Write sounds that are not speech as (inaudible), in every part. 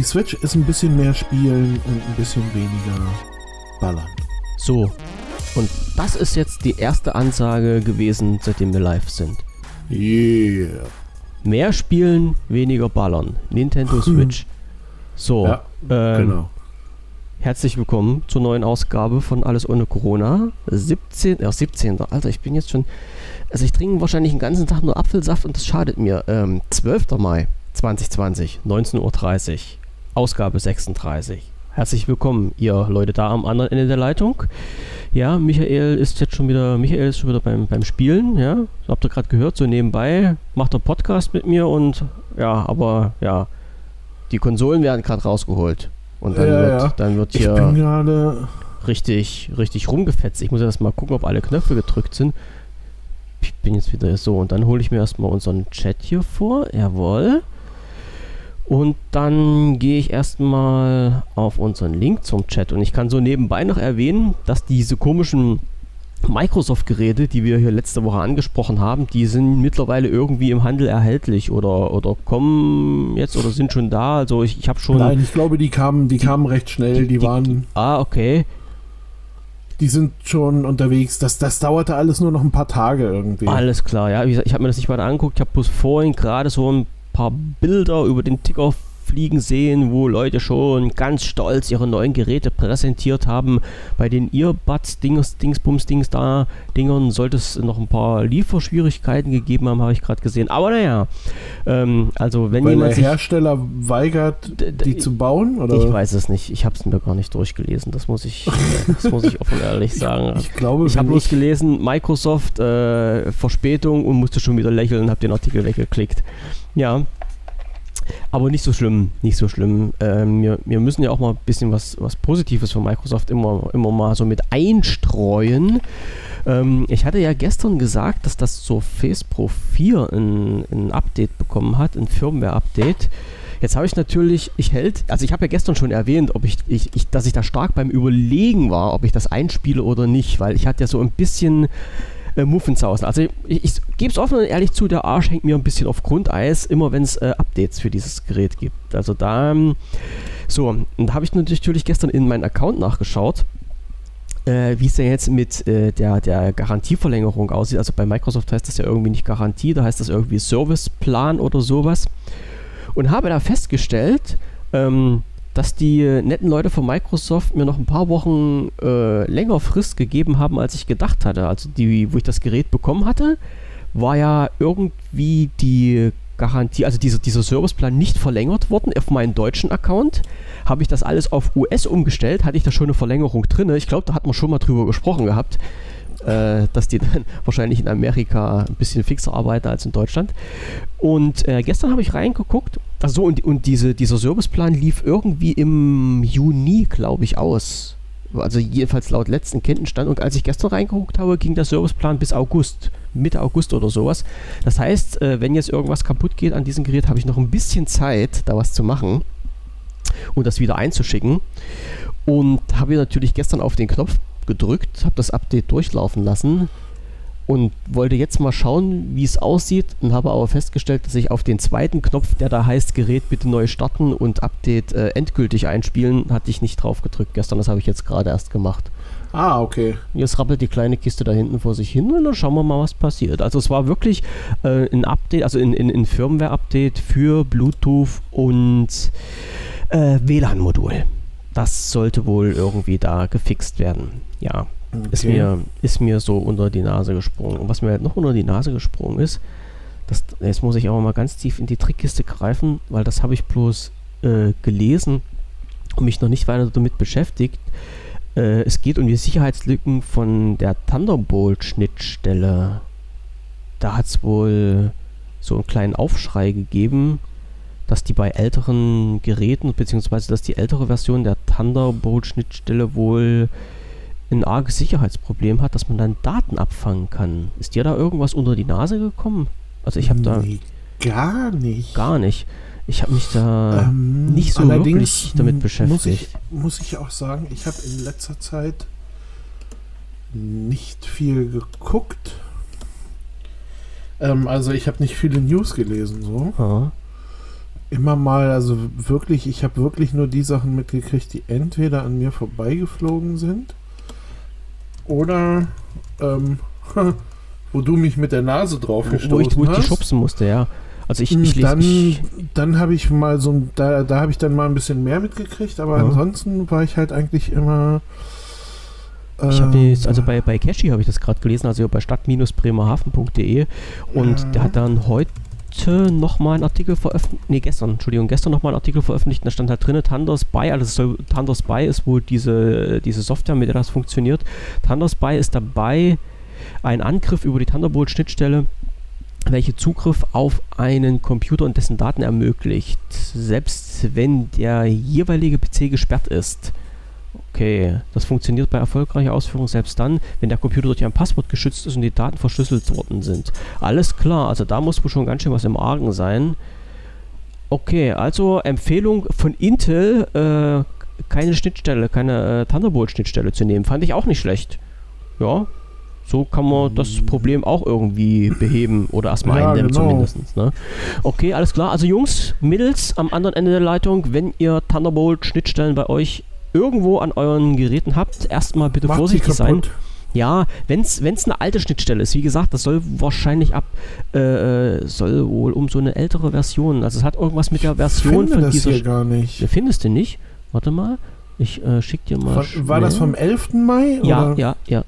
Die Switch ist ein bisschen mehr spielen und ein bisschen weniger ballern. So. Und das ist jetzt die erste Ansage gewesen, seitdem wir live sind. Yeah. Mehr spielen, weniger ballern. Nintendo Switch. So. Ja, ähm, genau. Herzlich willkommen zur neuen Ausgabe von Alles ohne Corona. 17. Ja, 17. Alter, ich bin jetzt schon. Also ich trinke wahrscheinlich den ganzen Tag nur Apfelsaft und das schadet mir. Ähm, 12. Mai 2020, 19.30 Uhr. Ausgabe 36. Herzlich willkommen, ihr Leute da am anderen Ende der Leitung. Ja, Michael ist jetzt schon wieder, Michael ist schon wieder beim, beim Spielen, ja. Habt ihr gerade gehört, so nebenbei macht er Podcast mit mir und ja, aber ja, die Konsolen werden gerade rausgeholt. Und dann, Ja, wird, ja. dann wird Ich hier richtig, richtig rumgefetzt. Ich muss erst mal gucken, ob alle Knöpfe gedrückt sind. Ich bin jetzt wieder so. Und dann hole ich mir erstmal unseren Chat hier vor. Jawohl. Und dann gehe ich erstmal auf unseren Link zum Chat. Und ich kann so nebenbei noch erwähnen, dass diese komischen Microsoft-Geräte, die wir hier letzte Woche angesprochen haben, die sind mittlerweile irgendwie im Handel erhältlich oder, oder kommen jetzt oder sind schon da. Also ich, ich habe schon. Nein, ich glaube, die kamen, die kamen recht schnell. Die, waren, Ah, okay. die sind schon unterwegs. Das, das dauerte alles nur noch ein paar Tage irgendwie. Alles klar, ja. Gesagt, ich habe mir das nicht weiter angeguckt. Ich habe bloß vorhin gerade so ein paar Bilder über den Ticker fliegen sehen, wo Leute schon ganz stolz ihre neuen Geräte präsentiert haben. Bei den Earbuds, Dings, Dingsbums, Dings da, Dingern sollte es noch ein paar Lieferschwierigkeiten gegeben haben, habe ich gerade gesehen. Aber naja, ähm, also wenn Weil jemand der Hersteller weigert, die zu bauen? Oder? ich weiß es nicht. Ich habe es mir gar nicht durchgelesen. Das muss ich, (laughs) das muss ich offen und ehrlich sagen. Ich glaube, Ich habe bloß gelesen, Microsoft äh, Verspätung und musste schon wieder lächeln und habe den Artikel weggeklickt. Ja. Aber nicht so schlimm, nicht so schlimm. Ähm, wir, wir müssen ja auch mal ein bisschen was, was Positives von Microsoft immer, immer mal so mit einstreuen. Ähm, ich hatte ja gestern gesagt, dass das Surface Pro 4 ein, ein Update bekommen hat, ein Firmware-Update. Jetzt habe ich natürlich, ich hält, also ich habe ja gestern schon erwähnt, ob ich, ich, ich, dass ich da stark beim Überlegen war, ob ich das einspiele oder nicht, weil ich hatte ja so ein bisschen äh, Muffensausen. Also ich, ich gebe es offen und ehrlich zu, der Arsch hängt mir ein bisschen auf Grundeis, immer wenn es äh, Updates für dieses Gerät gibt. Also da, ähm, so, und da habe ich natürlich gestern in meinen Account nachgeschaut, äh, wie es denn jetzt mit äh, der, der Garantieverlängerung aussieht. Also bei Microsoft heißt das ja irgendwie nicht Garantie, da heißt das irgendwie Serviceplan oder sowas. Und habe da festgestellt, ähm, dass die äh, netten Leute von Microsoft mir noch ein paar Wochen äh, länger Frist gegeben haben, als ich gedacht hatte. Also die, wo ich das Gerät bekommen hatte, war ja irgendwie die Garantie, also dieser, dieser Serviceplan nicht verlängert worden auf meinen deutschen Account. Habe ich das alles auf US umgestellt, hatte ich da schon eine Verlängerung drin. Ich glaube, da hat man schon mal drüber gesprochen gehabt, äh, dass die dann (laughs) wahrscheinlich in Amerika ein bisschen fixer arbeiten als in Deutschland. Und äh, gestern habe ich reingeguckt. Achso, und, und diese, dieser Serviceplan lief irgendwie im Juni, glaube ich, aus. Also jedenfalls laut letzten Kenntnisstand. Und als ich gestern reingeguckt habe, ging der Serviceplan bis August. Mitte August oder sowas. Das heißt, äh, wenn jetzt irgendwas kaputt geht an diesem Gerät, habe ich noch ein bisschen Zeit, da was zu machen und das wieder einzuschicken. Und habe natürlich gestern auf den Knopf gedrückt, habe das Update durchlaufen lassen und wollte jetzt mal schauen, wie es aussieht und habe aber festgestellt, dass ich auf den zweiten Knopf, der da heißt Gerät bitte neu starten und Update äh, endgültig einspielen, hatte ich nicht drauf gedrückt gestern. Das habe ich jetzt gerade erst gemacht. Ah, okay. Jetzt rappelt die kleine Kiste da hinten vor sich hin und dann schauen wir mal, was passiert. Also es war wirklich äh, ein Update, also ein, ein, ein Firmware-Update für Bluetooth und äh, WLAN-Modul. Das sollte wohl irgendwie da gefixt werden. Ja, ist, Okay. mir, ist mir so unter die Nase gesprungen. Und was mir halt noch unter die Nase gesprungen ist, das, jetzt muss ich aber mal ganz tief in die Trickkiste greifen, weil das habe ich bloß äh, gelesen und mich noch nicht weiter damit beschäftigt. Äh, es geht um die Sicherheitslücken von der Thunderbolt-Schnittstelle. Da hat es wohl so einen kleinen Aufschrei gegeben, dass die bei älteren Geräten, beziehungsweise dass die ältere Version der Thunderbolt-Schnittstelle wohl ein arges Sicherheitsproblem hat, dass man dann Daten abfangen kann. Ist dir da irgendwas unter die Nase gekommen? Also ich habe da Nee, gar nicht. gar nicht. Ich habe mich da Ähm, nicht so wirklich damit beschäftigt. Muss ich, muss ich auch sagen, ich habe in letzter Zeit nicht viel geguckt. Ähm, also ich habe nicht viele News gelesen so. Ja. Immer mal, also wirklich, ich habe wirklich nur die Sachen mitgekriegt, die entweder an mir vorbeigeflogen sind oder ähm, (laughs) wo du mich mit der Nase drauf gestoßen Wo ich, wo ich die schubsen musste, ja. Also ich, ich dann Ich, dann habe ich mal so, ein- da, da habe ich dann mal ein bisschen mehr mitgekriegt, aber Ja. ansonsten war ich halt eigentlich immer. ich habe jetzt, also bei, bei Cashy habe ich das gerade gelesen, also bei stadt-bremerhaven.de und Ja. der hat dann heute nochmal einen Artikel veröffentlicht, nee gestern, Entschuldigung, gestern nochmal einen Artikel veröffentlicht, da stand halt drin, Thunder's Spy, also Thunder's Spy ist wohl diese, diese Software, mit der das funktioniert. Thunder's Spy ist dabei, ein Angriff über die Thunderbolt-Schnittstelle, welche Zugriff auf einen Computer und dessen Daten ermöglicht, selbst wenn der jeweilige PC gesperrt ist. Okay, das funktioniert bei erfolgreicher Ausführung selbst dann, wenn der Computer durch ein Passwort geschützt ist und die Daten verschlüsselt worden sind. Alles klar, also da muss wohl schon ganz schön was im Argen sein. Okay, also Empfehlung von Intel, äh, keine Schnittstelle, keine äh, Thunderbolt-Schnittstelle zu nehmen. Fand ich auch nicht schlecht. Ja, so kann man das Problem auch irgendwie beheben oder erstmal Ja, eindämmen genau. zumindest. Ne? Okay, alles klar. Also Jungs, Mädels am anderen Ende der Leitung, wenn ihr Thunderbolt-Schnittstellen bei euch irgendwo an euren Geräten habt, erstmal bitte macht vorsichtig sein. Ja, wenn es eine alte Schnittstelle ist, wie gesagt, das soll wahrscheinlich ab, äh, soll wohl um so eine ältere Version, also es hat irgendwas mit der Version Finde von das dieser. hier gar nicht. Findest du nicht? Warte mal, ich äh, schick dir mal. Von, war das vom 11. Mai? Ja, oder? ja, ja.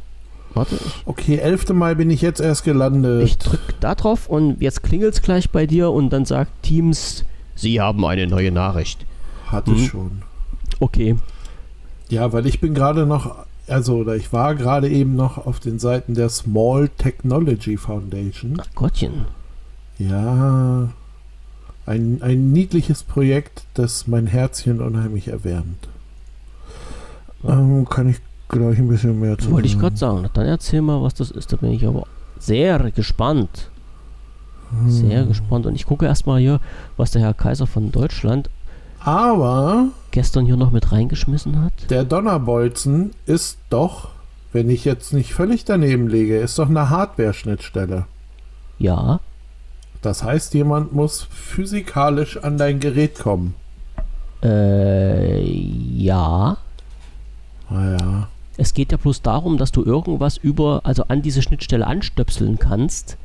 Warte, ich, Okay, 11. Mai bin ich jetzt erst gelandet. ich drück da drauf und jetzt klingelt es gleich bei dir und dann sagt Teams, Sie haben eine neue Nachricht. Hatte Mhm. schon. Okay. Ja, weil ich bin gerade noch, also oder ich war gerade eben noch auf den Seiten der Small Technology Foundation. Ach Gottchen. Ja, ein, ein niedliches Projekt, das mein Herzchen unheimlich erwärmt. Ähm, kann ich gleich ein bisschen mehr zu Wollte ich gerade sagen. Dann erzähl mal, was das ist. Da bin ich aber sehr gespannt. Sehr Hm. gespannt. Und ich gucke erstmal hier, was der Herr Kaiser von Deutschland Aber gestern hier noch mit reingeschmissen hat. der Donnerbolzen ist doch, wenn ich jetzt nicht völlig daneben liege, ist doch eine Hardware-Schnittstelle. Ja, Das heißt, jemand muss physikalisch an dein Gerät kommen. äh, ja. Naja. Es geht ja bloß darum, dass du irgendwas über, also an diese Schnittstelle anstöpseln kannst.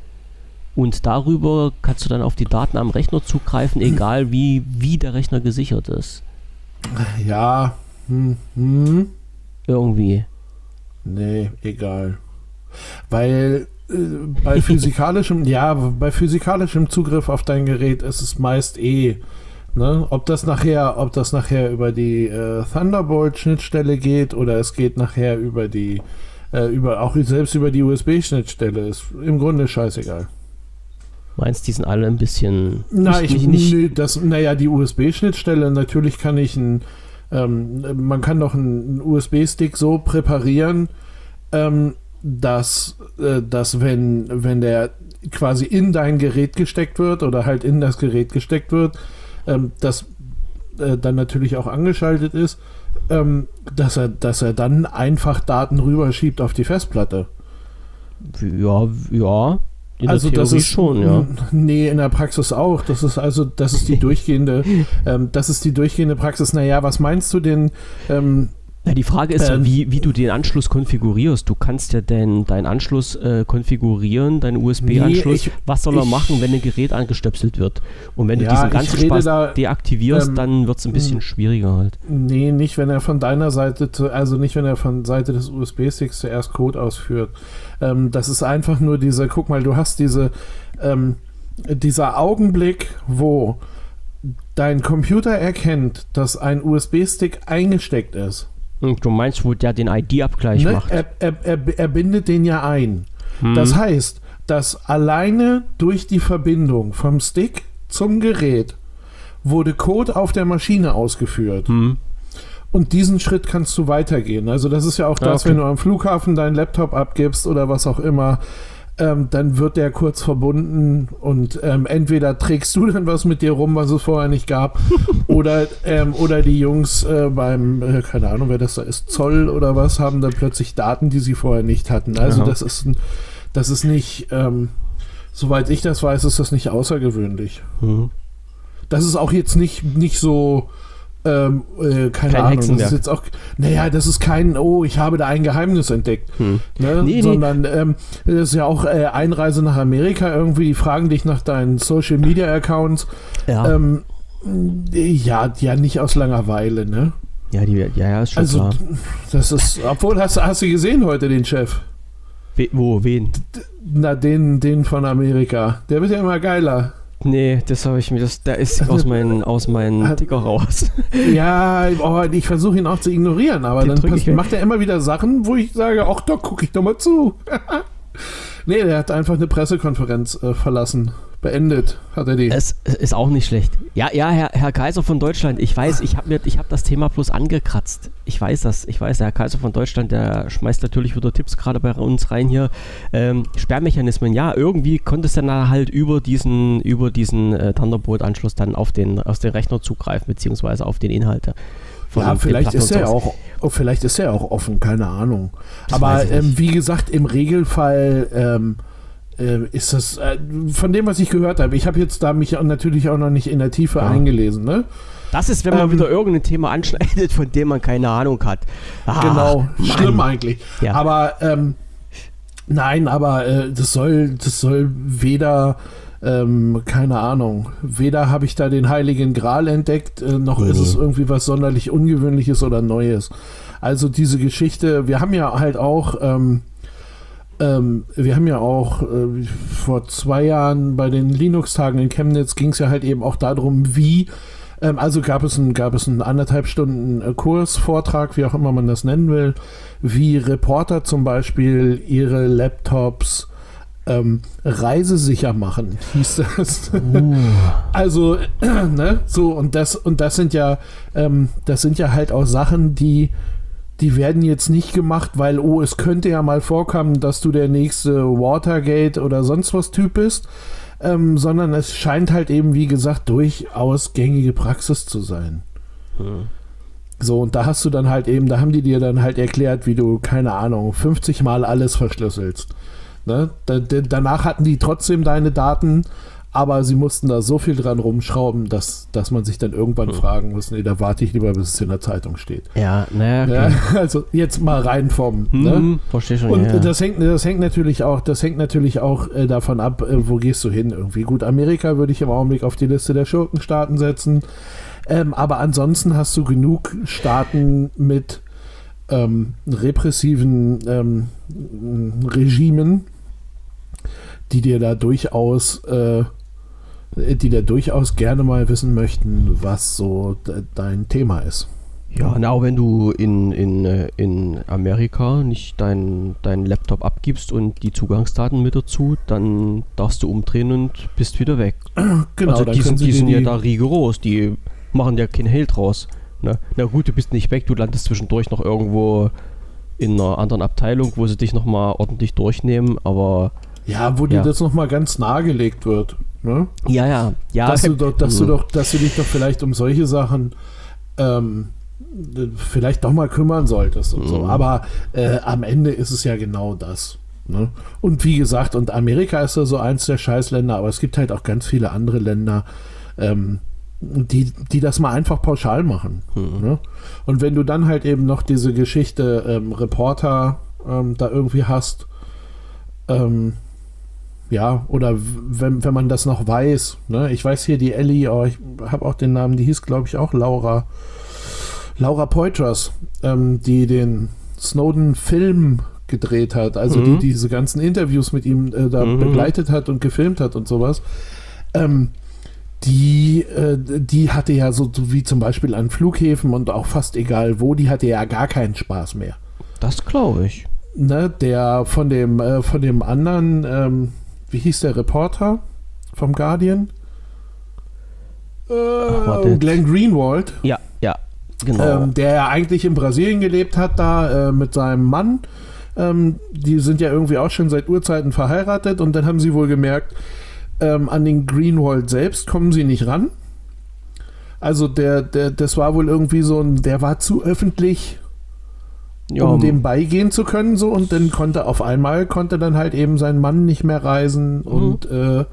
Und darüber kannst du dann auf die Daten am Rechner zugreifen, (clears throat) egal wie, wie der Rechner gesichert ist. Ja. Hm, hm. Irgendwie. Nee, egal. Weil äh, bei (laughs) physikalischem, ja, bei physikalischem Zugriff auf dein Gerät ist es meist eh. Ne? Ob das nachher, ob das nachher über die äh, Thunderbolt-Schnittstelle geht oder es geht nachher über die, äh, über auch selbst über die USB-Schnittstelle, ist im Grunde scheißegal. Meinst die sind alle ein bisschen. Na, nicht, ich, nicht, nicht, das, naja, die USB-Schnittstelle, natürlich kann ich ein, ähm, man kann doch einen USB-Stick so präparieren, ähm, dass, äh, dass wenn, wenn der quasi in dein Gerät gesteckt wird oder halt in das Gerät gesteckt wird, ähm, das äh, dann natürlich auch angeschaltet ist, ähm, dass er, dass er dann einfach Daten rüberschiebt auf die Festplatte. ja, ja. In also das ist schon, ja. Nee, in der Praxis auch. Das ist also, das ist die durchgehende, (laughs) ähm, das ist die durchgehende Praxis. Naja, was meinst du denn? Ähm, Ja, die Frage ist ja, Ähm, wie, wie du den Anschluss konfigurierst. Du kannst ja den, deinen Anschluss äh, konfigurieren, deinen USB-Anschluss. Nee, Was soll er ich- machen, wenn ein Gerät angestöpselt wird? Und wenn du Ja, diesen ich ganzen Spaß da, deaktivierst, ähm, dann wird es ein bisschen hm. schwieriger halt. nee, nicht wenn er von deiner Seite, zu, also nicht wenn er von Seite des USB-Sticks zuerst Code ausführt. Ähm, das ist einfach nur diese, guck mal, du hast diese, ähm, dieser Augenblick, wo dein Computer erkennt, dass ein USB-Stick eingesteckt ist. Und du meinst, wo der den ID-Abgleich Ne? macht? Er, er, er, er bindet den ja ein. Hm. Das heißt, dass alleine durch die Verbindung vom Stick zum Gerät wurde Code auf der Maschine ausgeführt. Hm. Und diesen Schritt kannst du weitergehen. Also das ist ja auch Ah, das, okay. wenn du am Flughafen deinen Laptop abgibst oder was auch immer, ähm, dann wird der kurz verbunden und ähm, entweder trägst du dann was mit dir rum, was es vorher nicht gab, (laughs) oder, ähm, oder die Jungs äh, beim, äh, keine Ahnung, wer das da ist, Zoll oder was, haben dann plötzlich Daten, die sie vorher nicht hatten. Also Aha. das ist, ein, das ist nicht, ähm, soweit ich das weiß, ist das nicht außergewöhnlich. Hm. das ist auch jetzt nicht, nicht so, ähm, äh, keine Kein Ahnung, das Hexenwerk. ist jetzt auch, naja, das ist kein, oh, ich habe da ein Geheimnis entdeckt, Hm. ne? Nee, nee. sondern ähm, das ist ja auch äh, Einreise nach Amerika irgendwie, die fragen dich nach deinen Social Media Accounts, Ja, ähm, ja, ja, nicht aus Langeweile, ne? ja, die, ja, ja, ist schon Also, klar. das ist, obwohl, hast, hast du gesehen heute den Chef? We, wo, wen? Na, den, den von Amerika. Der wird ja immer geiler. Nee, das habe ich mir, das, der ist aus (laughs) meinen, aus meinen Hat- Ticker raus. (laughs) Ja, oh, ich versuche ihn auch zu ignorieren, aber Den dann drück ich pass- weg. macht er immer wieder Sachen, wo ich sage, ach, da gucke ich doch mal zu. (laughs) nee, der hat einfach eine Pressekonferenz äh, verlassen. Beendet hat er die. Es ist auch nicht schlecht. Ja, ja, Herr, Herr Kaiser von Deutschland, ich weiß, ich habe hab das Thema bloß angekratzt. Ich weiß das, ich weiß, der Herr Kaiser von Deutschland, der schmeißt natürlich wieder Tipps gerade bei uns rein hier. Ähm, Sperrmechanismen, ja, irgendwie konntest du dann halt über diesen, über diesen äh, Thunderbolt-Anschluss dann auf den, auf den Rechner zugreifen, beziehungsweise auf den Inhalte. Ja, vielleicht ist er auch, oh, vielleicht ist er auch offen, keine Ahnung. Das Aber ähm, wie gesagt, im Regelfall ähm, äh, ist das, äh, von dem, was ich gehört habe, ich habe jetzt da mich natürlich auch noch nicht in der Tiefe Ja. eingelesen, ne? Das ist, wenn man Ähm, wieder irgendein Thema anschneidet, von dem man keine Ahnung hat. Ah, genau, Mann. schlimm eigentlich. Ja. Aber ähm, nein, aber äh, das soll, das soll weder, ähm, keine Ahnung, weder habe ich da den Heiligen Gral entdeckt, äh, noch Nee, ist es irgendwie was sonderlich Ungewöhnliches oder Neues. Also diese Geschichte, wir haben ja halt auch, ähm, ähm, wir haben ja auch äh, vor zwei Jahren bei den Linux-Tagen in Chemnitz ging es ja halt eben auch darum, wie ähm, also gab es einen, gab es einen anderthalb Stunden äh, Kurs, Vortrag, wie auch immer man das nennen will, wie Reporter zum Beispiel ihre Laptops ähm, reisesicher machen, (laughs) hieß das. Uh, Also, (clears throat) ne, so, und das, und das sind ja, ähm, das sind ja halt auch Sachen, die, die werden jetzt nicht gemacht, weil, oh, es könnte ja mal vorkommen, dass du der nächste Watergate oder sonst was Typ bist, ähm, sondern es scheint halt eben, wie gesagt, durchaus gängige Praxis zu sein. hm. So, und da hast du dann halt eben, da haben die dir dann halt erklärt, wie du, keine Ahnung, 50 Mal alles verschlüsselst. Ne? Da, da, danach hatten die trotzdem deine Daten, aber sie mussten da so viel dran rumschrauben, dass, dass man sich dann irgendwann Hm. fragen muss, nee, da warte ich lieber, bis es in der Zeitung steht. Ja, naja, Ja, okay. (laughs) also jetzt mal rein vom. Ne? Hm, verstehe schon. Und ja, ja. das hängt, das hängt natürlich auch, das hängt natürlich auch äh, davon ab, äh, wo gehst du hin irgendwie. Gut, Amerika würde ich im Augenblick auf die Liste der Schurkenstaaten setzen. Ähm, aber ansonsten hast du genug Staaten mit ähm, repressiven ähm, Regimen, die dir da durchaus, äh, die da durchaus gerne mal wissen möchten, was so de dein Thema ist. Ja, na, auch wenn du in, in, äh, in Amerika nicht deinen dein Laptop abgibst und die Zugangsdaten mit dazu, dann darfst du umdrehen und bist wieder weg. (clears throat) Genau, also die sind, die dir sind ja da rigoros, die machen ja kein Hehl draus. Ne? Na gut, du bist nicht weg, du landest zwischendurch noch irgendwo in einer anderen Abteilung, wo sie dich nochmal ordentlich durchnehmen, aber Ja, wo dir Ja. das nochmal ganz nahegelegt wird. Ne? ja, ja, ja. dass, du doch, dass, du Mhm. doch, dass du dich doch vielleicht um solche Sachen ähm, vielleicht doch mal kümmern solltest und so. Mhm. Aber äh, am Ende ist es ja genau das. Ne? Und wie gesagt, und Amerika ist ja so eins der Scheißländer, aber es gibt halt auch ganz viele andere Länder, ähm, die, die das mal einfach pauschal machen. Mhm. Ne? Und wenn du dann halt eben noch diese Geschichte ähm, Reporter ähm, da irgendwie hast, ähm, ja, oder wenn, wenn man das noch weiß, ne? Ich weiß hier die Ellie, oh, ich habe auch den Namen, die hieß, glaube ich, auch Laura. Laura Poitras, ähm, die den Snowden-Film gedreht hat, also Mhm. die diese ganzen Interviews mit ihm äh, da Mhm. begleitet hat und gefilmt hat und sowas. Ähm, die, äh, die hatte ja so, so wie zum Beispiel an Flughäfen und auch fast egal wo, die hatte ja gar keinen Spaß mehr. Das glaube ich. Ne, der von dem, äh, von dem anderen, ähm, wie hieß der Reporter vom Guardian? Äh, warte. Glenn Greenwald, Ja, ja, genau. ähm, der ja eigentlich in Brasilien gelebt hat, da äh, mit seinem Mann. Ähm, die sind ja irgendwie auch schon seit Urzeiten verheiratet und dann haben sie wohl gemerkt, ähm, an den Greenwald selbst kommen sie nicht ran. Also der, der, das war wohl irgendwie so ein, der war zu öffentlich, ja, um dem beigehen zu können, so und dann konnte auf einmal konnte dann halt eben sein Mann nicht mehr reisen und äh,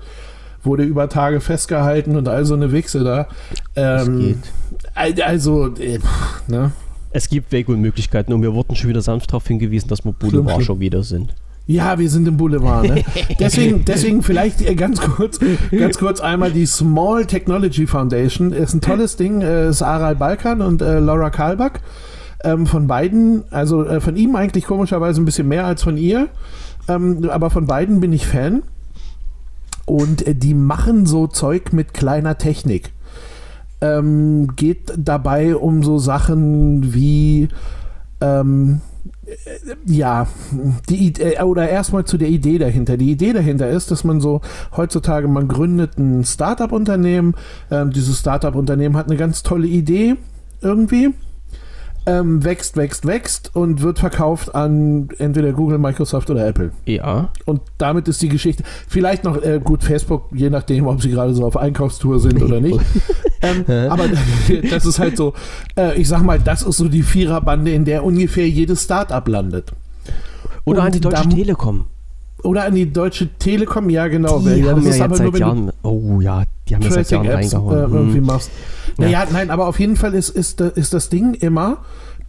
wurde über Tage festgehalten und all so eine Wichse da. Ähm, also, äh, ne? Es gibt Wege und Möglichkeiten und wir wurden schon wieder sanft darauf hingewiesen, dass wir Boulevard schon wieder sind. Ja, wir sind im Boulevard. Ne? (laughs) deswegen, deswegen vielleicht ganz kurz, ganz kurz einmal die Small Technology Foundation. Ist ein tolles Ding. Äh, ist Aral Balkan und äh, Laura Kalbach. Ähm, von beiden, also äh, von ihm eigentlich komischerweise ein bisschen mehr als von ihr. Ähm, aber von beiden bin ich Fan. Und äh, die machen so Zeug mit kleiner Technik. Ähm, geht dabei um so Sachen wie ähm, ja, die Idee, oder erstmal zu der Idee dahinter. Die Idee dahinter ist, dass man so heutzutage, man gründet ein Startup-Unternehmen. Ähm, dieses Startup-Unternehmen hat eine ganz tolle Idee irgendwie ähm, wächst, wächst, wächst und wird verkauft an entweder Google, Microsoft oder Apple. Ja. Und damit ist die Geschichte, vielleicht noch, äh, gut, Facebook, je nachdem, ob sie gerade so auf Einkaufstour sind oder nicht. (laughs) ähm, aber (laughs) das ist halt so, äh, ich sag mal, das ist so die Viererbande, in der ungefähr jedes Startup landet. Oder und an die Deutsche Telekom. Oder an die Deutsche Telekom, ja genau. Die ja, haben das ja aber nur, Jahren, oh ja, die haben das seit Jahren Apps, reingehauen. Äh, irgendwie hm. machst. Naja, ja. nein, aber auf jeden Fall ist, ist, ist das Ding immer,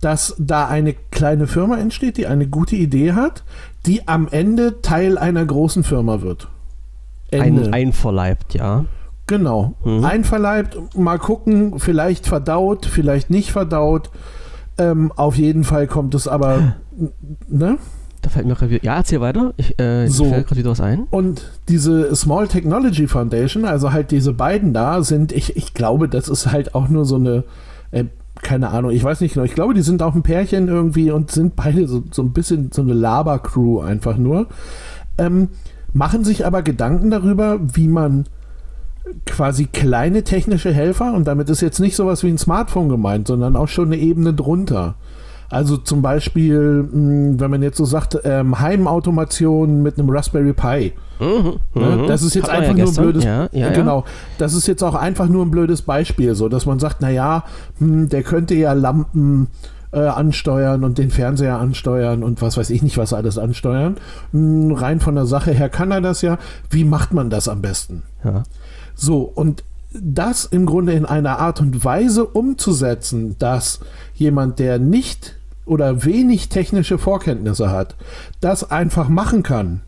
dass da eine kleine Firma entsteht, die eine gute Idee hat, die am Ende Teil einer großen Firma wird. Ende. Ein, einverleibt, ja. Genau. Mhm. Einverleibt, mal gucken, vielleicht verdaut, vielleicht nicht verdaut. Ähm, auf jeden Fall kommt es aber, (laughs) ne? Da fällt mir gerade wieder. Ja, erzähl weiter. Ich, äh, so. fällt gerade wieder was ein. Und diese Small Technology Foundation, also halt diese beiden da, sind, ich, ich glaube, das ist halt auch nur so eine, äh, keine Ahnung, ich weiß nicht genau. Ich glaube, die sind auch ein Pärchen irgendwie und sind beide so, so ein bisschen so eine Laber-Crew einfach nur. Ähm, machen sich aber Gedanken darüber, wie man quasi kleine technische Helfer, und damit ist jetzt nicht sowas wie ein Smartphone gemeint, sondern auch schon eine Ebene drunter also zum Beispiel, wenn man jetzt so sagt, ähm, Heimautomation mit einem Raspberry Pi. Mhm, ne? Mhm. Das ist jetzt einfach ja nur ein blödes, ja, ja, genau. Das ist jetzt auch einfach nur ein blödes Beispiel, so dass man sagt, naja, hm, der könnte ja Lampen äh, ansteuern und den Fernseher ansteuern und was weiß ich nicht, was alles ansteuern. Hm, rein von der Sache her kann er das ja. Wie macht man das am besten? So, und das im Grunde in einer Art und Weise umzusetzen, dass jemand, der nicht oder wenig technische Vorkenntnisse hat, das einfach machen kann.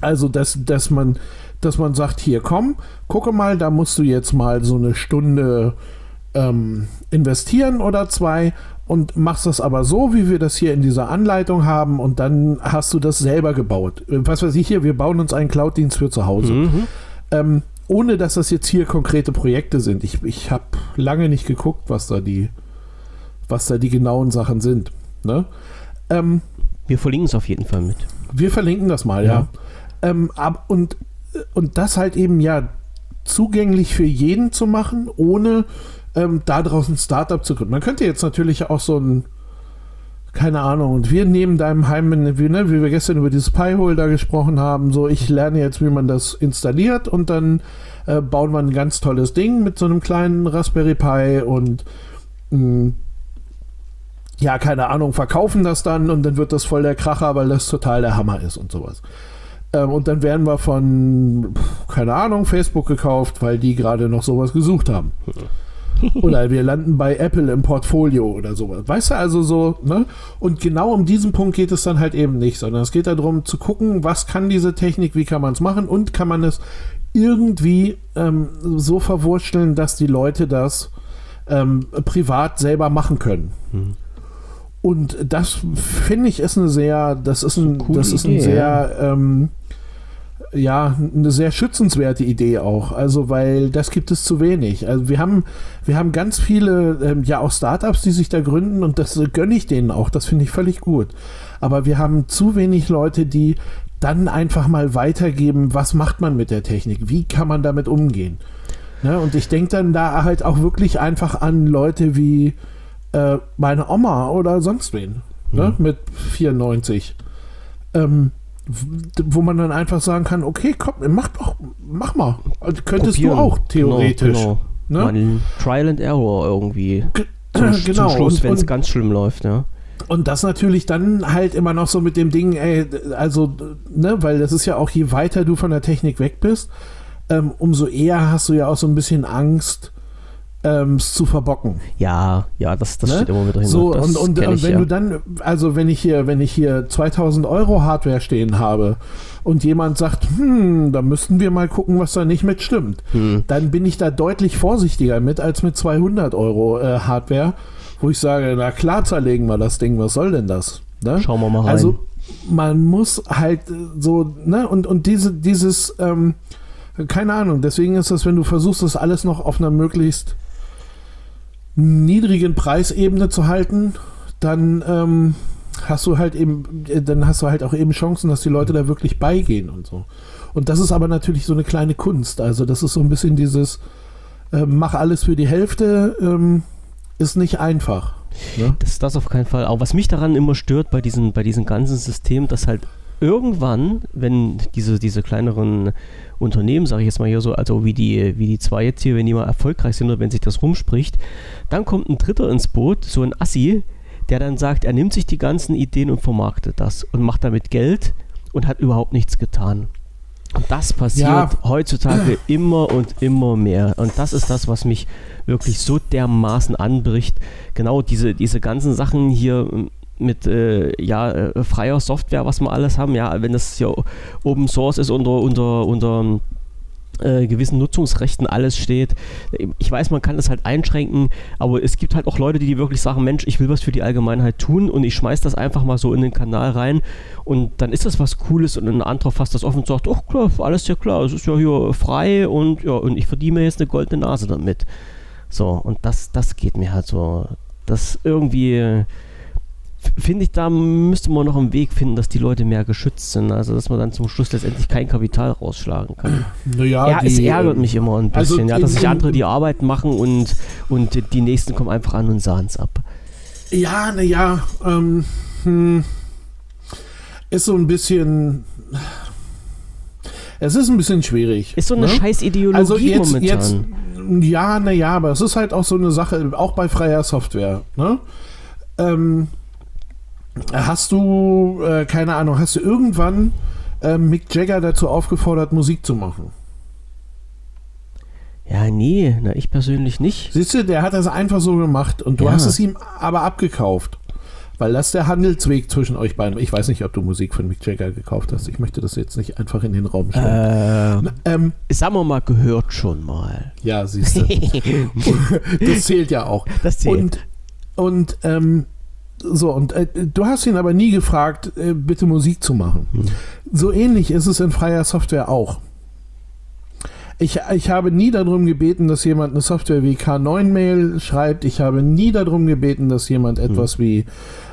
Also, dass, dass, man, dass man sagt, hier komm, gucke mal, da musst du jetzt mal so eine Stunde ähm, investieren oder zwei und machst das aber so, wie wir das hier in dieser Anleitung haben und dann hast du das selber gebaut. Was weiß ich hier, wir bauen uns einen Cloud-Dienst für zu Hause. Mhm. Ähm, ohne dass das jetzt hier konkrete Projekte sind. Ich, ich habe lange nicht geguckt, was da die, was da die genauen Sachen sind. Ne? Ähm, wir verlinken es auf jeden Fall mit. Wir verlinken das mal, ja. ja. Ähm, ab, und, und das halt eben ja zugänglich für jeden zu machen, ohne ähm, da draußen ein Startup zu gründen. Man könnte jetzt natürlich auch so ein keine Ahnung, und wir nehmen deinem Heim, wie, ne, wie wir gestern über dieses Pi-Holder gesprochen haben, so ich lerne jetzt, wie man das installiert und dann äh, bauen wir ein ganz tolles Ding mit so einem kleinen Raspberry Pi und mh, mm, ja, keine Ahnung, verkaufen das dann und dann wird das voll der Kracher, weil das total der Hammer ist und sowas. Ähm, und dann werden wir von, keine Ahnung, Facebook gekauft, weil die gerade noch sowas gesucht haben. (laughs) oder wir landen bei Apple im Portfolio oder sowas. Weißt du, also so, ne? Und genau um diesen Punkt geht es dann halt eben nicht, sondern es geht darum zu gucken, was kann diese Technik, wie kann man es machen und kann man es irgendwie ähm, so verwurschteln, dass die Leute das ähm, privat selber machen können. Hm. Und das finde ich ist eine sehr, das ist ein, das ist ein sehr ähm, ja, eine sehr schützenswerte Idee auch. Also, weil das gibt es zu wenig. Also, wir haben, wir haben ganz viele, ähm, ja, auch Startups, die sich da gründen und das gönne ich denen auch. Das finde ich völlig gut. Aber wir haben zu wenig Leute, die dann einfach mal weitergeben, was macht man mit der Technik? Wie kann man damit umgehen? Ne? Und ich denke dann da halt auch wirklich einfach an Leute wie äh, meine Oma oder sonst wen. Ne? Mhm. Mit 94. Ähm, wo man dann einfach sagen kann, okay, komm, mach doch, mach mal. Also könntest Probieren. du auch theoretisch. Genau, genau. Ne? Trial and Error irgendwie. G (clears throat) zum, genau. Zum Schluss, wenn es ganz schlimm läuft, ja. Und das natürlich dann halt immer noch so mit dem Ding, ey, also, ne, weil das ist ja auch, je weiter du von der Technik weg bist, ähm, umso eher hast du ja auch so ein bisschen Angst, ähm, es zu verbocken. Ja, ja, das, das Ne? steht immer wieder hin. So, das und, und, und wenn ja. du dann, also wenn ich hier, wenn ich hier 2000 Euro Hardware stehen habe und jemand sagt, hm, da müssten wir mal gucken, was da nicht mit stimmt, Hm. dann bin ich da deutlich vorsichtiger mit als mit 200 Euro äh, Hardware, wo ich sage, na klar zerlegen wir das Ding, was soll denn das? Ne? Schauen wir mal rein. Also man muss halt äh, so, ne, und, und diese, dieses, ähm, keine Ahnung, deswegen ist das, wenn du versuchst, das alles noch auf einer möglichst niedrigen Preisebene zu halten, dann ähm, hast du halt eben, äh, dann hast du halt auch eben Chancen, dass die Leute da wirklich beigehen und so. Und das ist aber natürlich so eine kleine Kunst. Also das ist so ein bisschen dieses, äh, mach alles für die Hälfte, ähm, ist nicht einfach. Ne? Das ist das auf keinen Fall. Auch was mich daran immer stört bei diesen, bei diesem ganzen System, dass halt irgendwann, wenn diese, diese kleineren Unternehmen, sage ich jetzt mal hier so, also wie die, wie die zwei jetzt hier, wenn die mal erfolgreich sind oder wenn sich das rumspricht, dann kommt ein Dritter ins Boot, so ein Assi, der dann sagt, er nimmt sich die ganzen Ideen und vermarktet das und macht damit Geld und hat überhaupt nichts getan. Und das passiert Ja. heutzutage immer und immer mehr. Und das ist das, was mich wirklich so dermaßen anbricht. Genau diese, diese ganzen Sachen hier mit äh, ja, äh, freier Software, was wir alles haben, ja, wenn das hier Open Source ist unter, unter, unter äh, gewissen Nutzungsrechten alles steht. Ich weiß, man kann das halt einschränken, aber es gibt halt auch Leute, die wirklich sagen, Mensch, ich will was für die Allgemeinheit tun und ich schmeiß das einfach mal so in den Kanal rein und dann ist das was Cooles und ein anderer fasst das offen und sagt, ach klar, alles ja klar, es ist ja hier frei und ja, und ich verdiene mir jetzt eine goldene Nase damit. So, und das, das geht mir halt so. Das irgendwie finde ich, da müsste man noch einen Weg finden, dass die Leute mehr geschützt sind. Also, dass man dann zum Schluss letztendlich kein Kapital rausschlagen kann. (clears throat) Naja, ja, es die, ärgert ähm, mich immer ein also bisschen, ja, in- dass sich andere die Arbeit machen und, und die Nächsten kommen einfach an und sahen es ab. Ja, naja, ähm, hm, ist so ein bisschen. Es ist ein bisschen schwierig. Ist so eine ne? scheiß Ideologie Also jetzt, momentan. jetzt, ja, naja, aber es ist halt auch so eine Sache, auch bei freier Software. Ne? Ähm, hast du, äh, keine Ahnung, hast du irgendwann äh, Mick Jagger dazu aufgefordert, Musik zu machen? ja, nee, na, ich persönlich nicht. Siehst du, der hat das einfach so gemacht und du Ja. hast es ihm aber abgekauft. Weil das der Handelsweg zwischen euch beiden. Ich weiß nicht, ob du Musik von Mick Jagger gekauft hast. Ich möchte das jetzt nicht einfach in den Raum stellen. Äh, Ähm, sagen wir mal, gehört schon mal. ja, siehst du. (laughs) das zählt ja auch. Das zählt. Und, und ähm, so, und äh, du hast ihn aber nie gefragt, äh, bitte Musik zu machen. Hm. So ähnlich ist es in freier Software auch. Ich, ich habe nie darum gebeten, dass jemand eine Software wie K9-Mail schreibt. Ich habe nie darum gebeten, dass jemand etwas wie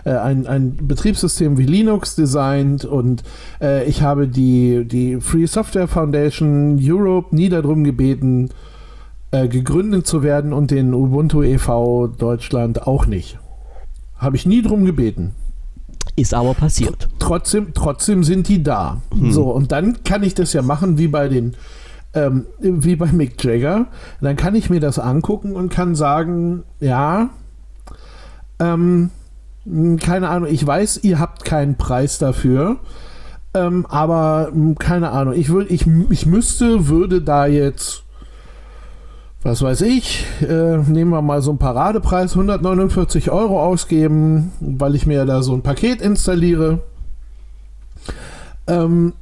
äh, ein, ein Betriebssystem wie Linux designt. Und äh, ich habe die, die Free Software Foundation Europe nie darum gebeten, äh, gegründet zu werden und den Ubuntu e.V. Deutschland auch nicht. Habe ich nie drum gebeten. Ist aber passiert. Trotzdem, trotzdem sind die da. So, und dann kann ich das ja machen wie bei den, ähm, wie bei Mick Jagger. Dann kann ich mir das angucken und kann sagen, ja, ähm, mh, keine Ahnung, ich weiß, ihr habt keinen Preis dafür. Ähm, aber mh, keine Ahnung, ich, würd, ich, ich müsste, würde da jetzt, was weiß ich, äh, nehmen wir mal so einen Paradepreis, 149 Euro ausgeben, weil ich mir da so ein Paket installiere. Ähm,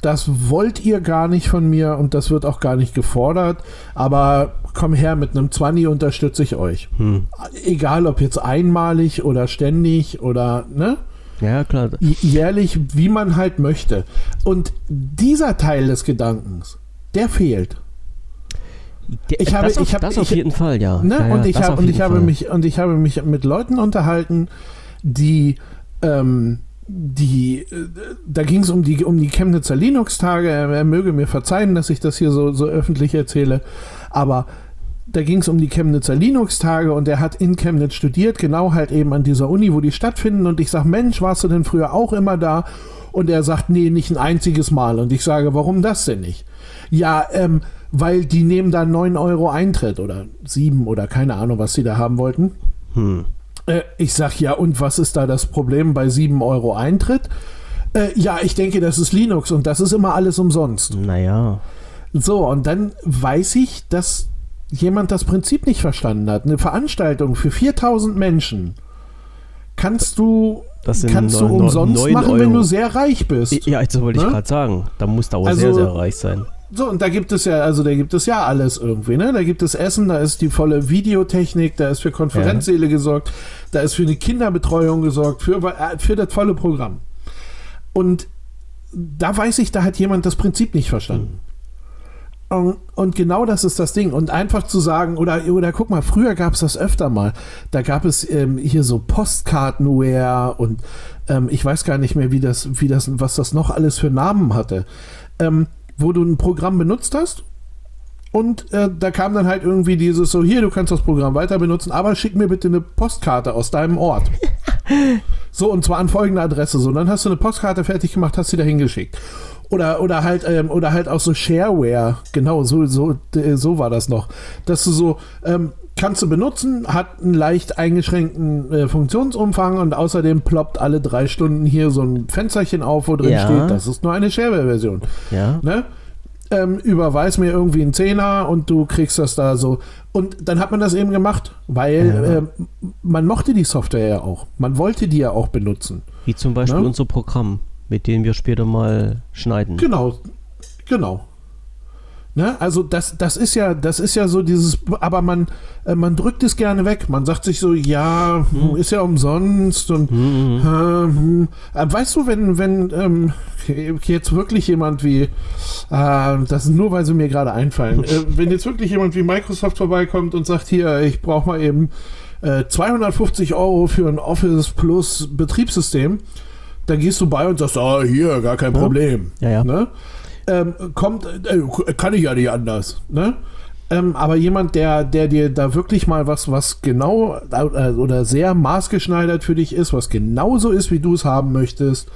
das wollt ihr gar nicht von mir und das wird auch gar nicht gefordert, aber komm her, mit einem 20 unterstütze ich euch. Hm. Egal ob jetzt einmalig oder ständig oder, ne? Ja, klar. Jährlich, wie man halt möchte. Und dieser Teil des Gedankens, der fehlt. Ich habe- das auf, ich habe- das auf ich- jeden Fall, ja. Ne? ja, ja und ich, hab, und ich habe mich und ich habe mich mit Leuten unterhalten, die ähm, die äh, da ging es um die um die Chemnitzer Linux-Tage. Er, er möge mir verzeihen, dass ich das hier so so öffentlich erzähle, aber da ging es um die Chemnitzer Linux-Tage und er hat in Chemnitz studiert, genau halt eben an dieser Uni, wo die stattfinden. Und ich sage, Mensch, warst du denn früher auch immer da? Und er sagt, nee, nicht ein einziges Mal. Und ich sage, warum das denn nicht? Ja, ähm, weil die nehmen da 9 Euro Eintritt oder 7 oder keine Ahnung, was sie da haben wollten. Hm. Äh, ich sag, ja, und was ist da das Problem bei 7 Euro Eintritt? Äh, ja, ich denke, das ist Linux und das ist immer alles umsonst. Naja. So, und dann weiß ich, dass jemand das Prinzip nicht verstanden hat. Eine Veranstaltung für 4000 Menschen kannst du, kannst du umsonst machen, wenn Euro. du sehr reich bist. Ja, das wollte ich Ne? gerade sagen. Da muss da auch Also- sehr, sehr reich sein. So, und da gibt es ja, also da gibt es ja alles irgendwie, ne? Da gibt es Essen, da ist die volle Videotechnik, da ist für Konferenzsäle gesorgt, da ist für eine Kinderbetreuung gesorgt, für, äh, für das volle Programm. Und da weiß ich, da hat jemand das Prinzip nicht verstanden. Und, und genau das ist das Ding. Und einfach zu sagen, oder, oder guck mal, früher gab es das öfter mal. Da gab es ähm, hier so Postkartenware und ähm, ich weiß gar nicht mehr, wie das, wie das, was das noch alles für Namen hatte. Ähm, wo du ein Programm benutzt hast und äh, da kam dann halt irgendwie dieses so, hier, du kannst das Programm weiter benutzen, aber schick mir bitte eine Postkarte aus deinem Ort. (laughs) so, und zwar an folgende Adresse. So, dann hast du eine Postkarte fertig gemacht, hast sie da hingeschickt. Oder, oder halt, ähm, oder halt auch so Shareware, genau, so, so, äh, so war das noch. Dass du so, ähm, kannst du benutzen, hat einen leicht eingeschränkten äh, Funktionsumfang und außerdem ploppt alle drei Stunden hier so ein Fensterchen auf, wo drin Ja. steht, das ist nur eine Shareware-Version Ja. ne? Ähm, überweis mir irgendwie einen Zehner und du kriegst das da so. Und dann hat man das eben gemacht, weil Ja. ähm, man mochte die Software ja auch. Man wollte die ja auch benutzen. Wie zum Beispiel Ne? unser Programm, mit dem wir später mal schneiden. Genau, genau. Ne? Also das, das ist ja, das ist ja so dieses, aber man, äh, man drückt es gerne weg. Man sagt sich so, ja, hm, ist ja umsonst und Mhm. Ähm, äh, weißt du, wenn, wenn ähm, jetzt wirklich jemand wie, äh, das ist nur, weil sie mir gerade einfallen, (laughs) äh, wenn jetzt wirklich jemand wie Microsoft vorbeikommt und sagt, hier, ich brauche mal eben äh, 250 Euro für ein Office Plus Betriebssystem, dann gehst du bei und sagst, ah, hier, gar kein Ja. Problem. Ja, ja. Ne? Ähm, kommt, äh, kann ich ja nicht anders. Ne? Ähm, aber jemand, der, der dir da wirklich mal was, was genau äh, oder sehr maßgeschneidert für dich ist, was genauso ist, wie du es haben möchtest,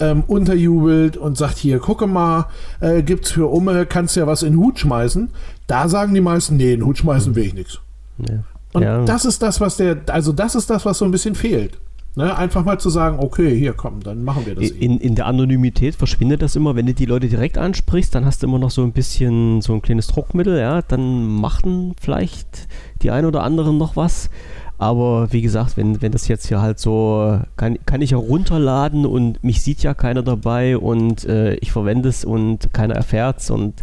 ähm, unterjubelt und sagt, hier, gucke mal, äh, gibt's für Umme, kannst ja was in den Hut schmeißen. Da sagen die meisten, nee, in den Hut schmeißen will ich nichts. Ja. Und ja. das ist das, was der, also das ist das, was so ein bisschen fehlt. Ne? Einfach mal zu sagen, okay, hier komm, dann machen wir das eben. in, in der Anonymität verschwindet das immer, wenn du die Leute direkt ansprichst, dann hast du immer noch so ein bisschen so ein kleines Druckmittel, ja, dann machten vielleicht die ein oder anderen noch was. Aber wie gesagt, wenn, wenn das jetzt hier halt so, kann, kann ich ja runterladen und mich sieht ja keiner dabei und äh, ich verwende es und keiner erfährt es und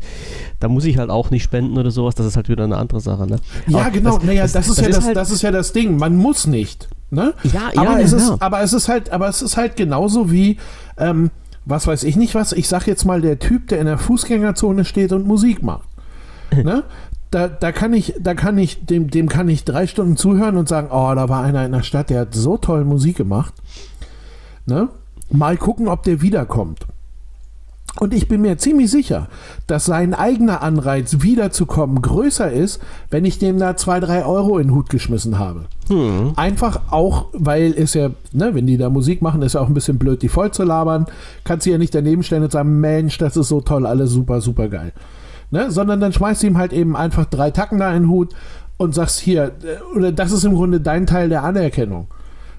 da muss ich halt auch nicht spenden oder sowas, das ist halt wieder eine andere Sache. Ne? Ja, Aber genau. das- naja, das- das, ist das ja ist das, halt- das ist ja das Ding. Man muss nicht. Ne? Ja, ja, aber, es ja. ist, aber es ist halt, aber es ist halt genauso wie, ähm, was weiß ich nicht was. Ich sag jetzt mal, der Typ, der in der Fußgängerzone steht und Musik macht. (laughs) ne? Da, da kann ich, da kann ich, dem, dem kann ich drei Stunden zuhören und sagen, oh, da war einer in der Stadt, der hat so toll Musik gemacht. Ne? Mal gucken, ob der wiederkommt. Und ich bin mir ziemlich sicher, dass sein eigener Anreiz, wiederzukommen, größer ist, wenn ich dem da zwei, drei Euro in den Hut geschmissen habe. Hm. Einfach auch, weil es ja, ne, wenn die da Musik machen, ist ja auch ein bisschen blöd, die voll zu labern. Kannst du ja nicht daneben stellen und sagen, Mensch, das ist so toll, alles super, super geil. Ne? Sondern dann schmeißt du ihm halt eben einfach drei Tacken da in den Hut und sagst hier, äh, oder das ist im Grunde dein Teil der Anerkennung.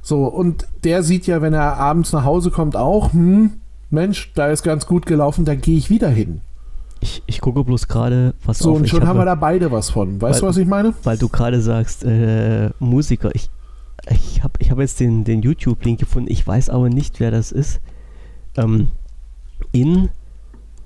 So, und der sieht ja, wenn er abends nach Hause kommt, auch, hm, Mensch, da ist ganz gut gelaufen, da gehe ich wieder hin. Ich, ich gucke bloß gerade, was So, auf. und schon haben habe- wir da beide was von. Weißt du, Weil- was ich meine? weil du gerade sagst, äh, Musiker. Ich, ich habe ich hab jetzt den, den YouTube-Link gefunden. Ich weiß aber nicht, wer das ist. Ähm, in.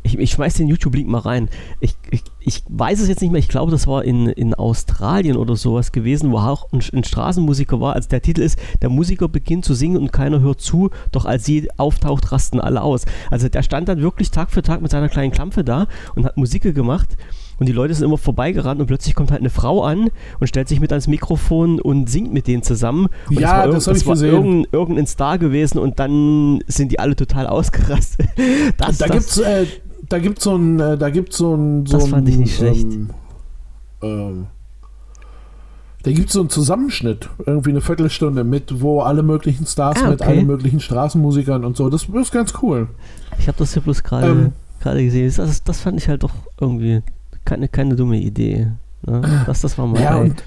Ich, ich schmeiß den YouTube-Link mal rein. Ich, ich, ich weiß es jetzt nicht mehr. Ich glaube, das war in, in Australien oder sowas gewesen, wo auch ein, ein Straßenmusiker war. Also der Titel ist: Der Musiker beginnt zu singen und keiner hört zu, doch als sie auftaucht, rasten alle aus. Also der stand dann wirklich Tag für Tag mit seiner kleinen Klampfe da und hat Musik gemacht. Und die Leute sind immer vorbeigerannt und plötzlich kommt halt eine Frau an und stellt sich mit ans Mikrofon und singt mit denen zusammen. Und Ja, war das irg- hab ich war. Irgendein, irgendein Star gewesen und dann sind die alle total (laughs) ausgerastet. Das, da das, gibt's, äh, da gibt's so ein, äh, da gibt's so ein, so Das ein, fand ich nicht schlecht. Ähm, ähm, da gibt's so einen Zusammenschnitt, irgendwie eine Viertelstunde mit, wo alle möglichen Stars Ah, mit okay. allen möglichen Straßenmusikern und so. Das ist ganz cool. ich habe das hier bloß gerade Ähm. gesehen. Das, das fand ich halt doch irgendwie keine, keine dumme Idee. Ne? Das, das war mal. Ja, und,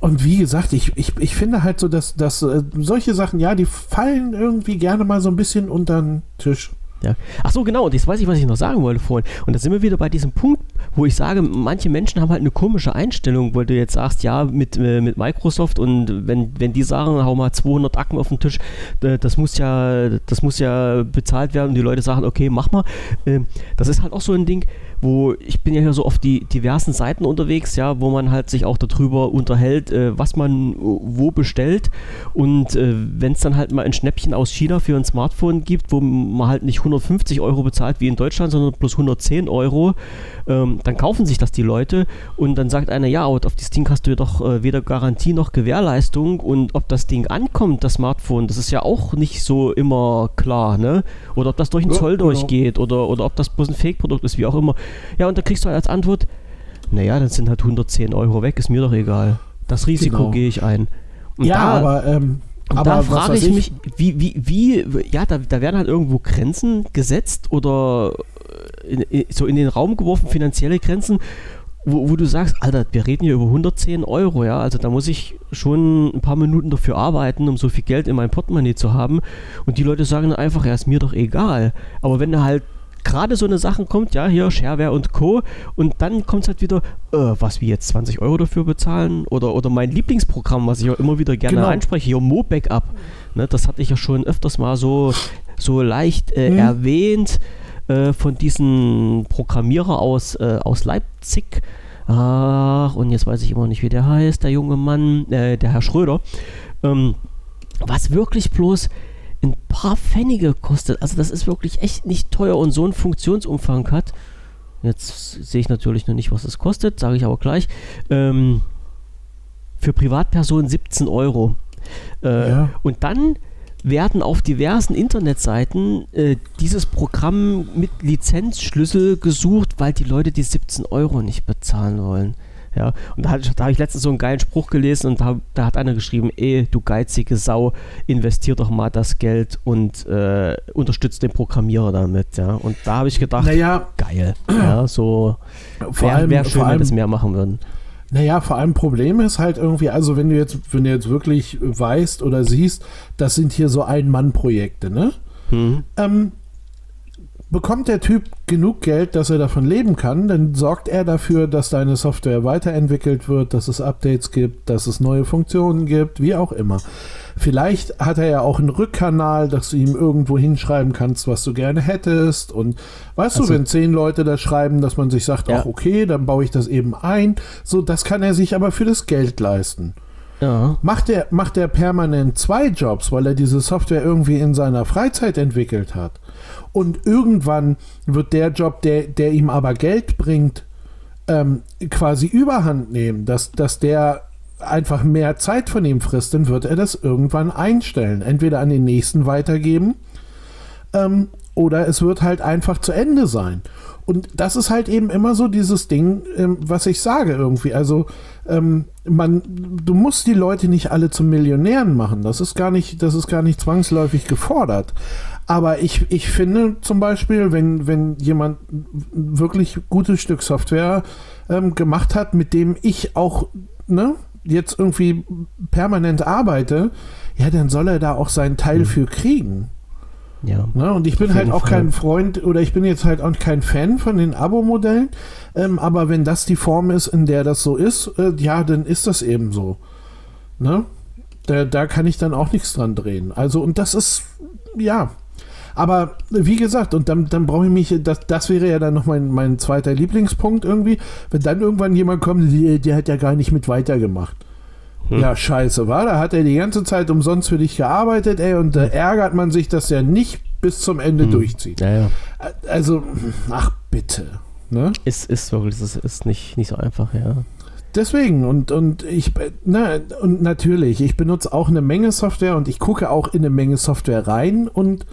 und wie gesagt, ich, ich, ich finde halt so, dass, dass äh, solche Sachen, ja, die fallen irgendwie gerne mal so ein bisschen unter den Tisch. Ja. Ach so, genau, und jetzt weiß ich, was ich noch sagen wollte vorhin. Und da sind wir wieder bei diesem Punkt, wo ich sage, manche Menschen haben halt eine komische Einstellung, weil du jetzt sagst, ja, mit, äh, mit Microsoft und wenn, wenn die sagen, hau mal 200 Acken auf den Tisch, das muss ja, das muss ja bezahlt werden und die Leute sagen, okay, mach mal. Äh, das ist halt auch so ein Ding, wo ich bin ja hier so auf die diversen Seiten unterwegs, ja, wo man halt sich auch darüber unterhält, äh, was man wo bestellt und äh, wenn es dann halt mal ein Schnäppchen aus China für ein Smartphone gibt, wo man halt nicht 150 Euro bezahlt wie in Deutschland, sondern plus 110 Euro, ähm, dann kaufen sich das die Leute und dann sagt einer, ja, auf das Ding hast du ja doch äh, weder Garantie noch Gewährleistung und ob das Ding ankommt, das Smartphone, das ist ja auch nicht so immer klar, ne? Oder ob das durch den ja, Zoll genau. durchgeht oder, oder ob das bloß ein Fake-Produkt ist, wie auch immer. Ja, und da kriegst du halt als Antwort, naja, dann sind halt 110 Euro weg, ist mir doch egal. Das Risiko genau. gehe ich ein. Und ja, da, aber, ähm, aber da frage ich, ich, mich, wie, wie, wie, ja, da, da werden halt irgendwo Grenzen gesetzt oder äh, in, in, so in den Raum geworfen, finanzielle Grenzen, wo, wo, du sagst, Alter, wir reden hier über 110 Euro, ja, also da muss ich schon ein paar Minuten dafür arbeiten, um so viel Geld in meinem Portemonnaie zu haben. Und die Leute sagen einfach, ja, ist mir doch egal. Aber wenn du halt gerade so eine Sachen kommt, ja, hier Shareware und Co. Und dann kommt es halt wieder, äh, was wir jetzt 20 Euro dafür bezahlen oder, oder mein Lieblingsprogramm, was ich auch immer wieder gerne genau. anspreche, hier Mo-Backup. Ne, das hatte ich ja schon öfters mal so, so leicht äh, hm. erwähnt äh, von diesem Programmierer aus, äh, aus Leipzig. Ach, und jetzt weiß ich immer nicht, wie der heißt, der junge Mann, äh, der Herr Schröder. Ähm, was wirklich bloß ein paar Pfennige kostet. Also das ist wirklich echt nicht teuer und so einen Funktionsumfang hat. Jetzt sehe ich natürlich noch nicht, was es kostet, sage ich aber gleich. Ähm, für Privatpersonen 17 Euro. Äh, ja. Und dann werden auf diversen Internetseiten äh, dieses Programm mit Lizenzschlüssel gesucht, weil die Leute die 17 Euro nicht bezahlen wollen. Ja, und da, da habe ich letztens so einen geilen Spruch gelesen und da, da, hat einer geschrieben, ey, du geizige Sau, investier doch mal das Geld und äh, unterstützt den Programmierer damit, ja. Und da habe ich gedacht, naja, geil, ja, so wäre wär schön, wenn das mehr machen würden. Naja, vor allem Problem ist halt irgendwie, also wenn du jetzt, wenn du jetzt wirklich weißt oder siehst, das sind hier so Ein-Mann-Projekte, ne? Mhm. Ähm, bekommt der Typ genug Geld, dass er davon leben kann, dann sorgt er dafür, dass deine Software weiterentwickelt wird, dass es Updates gibt, dass es neue Funktionen gibt, wie auch immer. Vielleicht hat er ja auch einen Rückkanal, dass du ihm irgendwo hinschreiben kannst, was du gerne hättest. Und weißt also, du, wenn zehn Leute da schreiben, dass man sich sagt, ja. ach okay, dann baue ich das eben ein. So, das kann er sich aber für das Geld leisten. Ja. Macht er macht er permanent zwei Jobs, weil er diese Software irgendwie in seiner Freizeit entwickelt hat und irgendwann wird der Job, der, der ihm aber Geld bringt, ähm, quasi überhand nehmen, dass, dass der einfach mehr Zeit von ihm frisst, dann wird er das irgendwann einstellen. Entweder an den nächsten weitergeben ähm, oder es wird halt einfach zu Ende sein. Und das ist halt eben immer so dieses Ding, ähm, was ich sage irgendwie. Also ähm, man, du musst die Leute nicht alle zum Millionären machen. Das ist gar nicht, das ist gar nicht zwangsläufig gefordert. Aber ich, ich finde zum Beispiel, wenn, wenn jemand wirklich gutes Stück Software ähm, gemacht hat, mit dem ich auch ne, jetzt irgendwie permanent arbeite, ja, dann soll er da auch seinen Teil mhm. für kriegen. Ja. Ne, und ich bin halt auch Fall. kein Freund oder ich bin jetzt halt auch kein Fan von den Abo-Modellen. Ähm, aber wenn das die Form ist, in der das so ist, äh, ja, dann ist das eben so. Ne? Da, da kann ich dann auch nichts dran drehen. Also, und das ist, ja, aber wie gesagt, und dann, dann brauche ich mich, das, das wäre ja dann noch mein, mein zweiter Lieblingspunkt irgendwie, wenn dann irgendwann jemand kommt, der, der hat ja gar nicht mit weitergemacht. Hm. Ja, scheiße, war. Da hat er die ganze Zeit umsonst für dich gearbeitet, ey, und da ärgert man sich, dass er nicht bis zum Ende hm. durchzieht. Ja, ja. Also, ach bitte. Ne? Ist, ist wirklich, das ist nicht, nicht so einfach, ja. Deswegen, und, und ich, na, und natürlich, ich benutze auch eine Menge Software und ich gucke auch in eine Menge Software rein und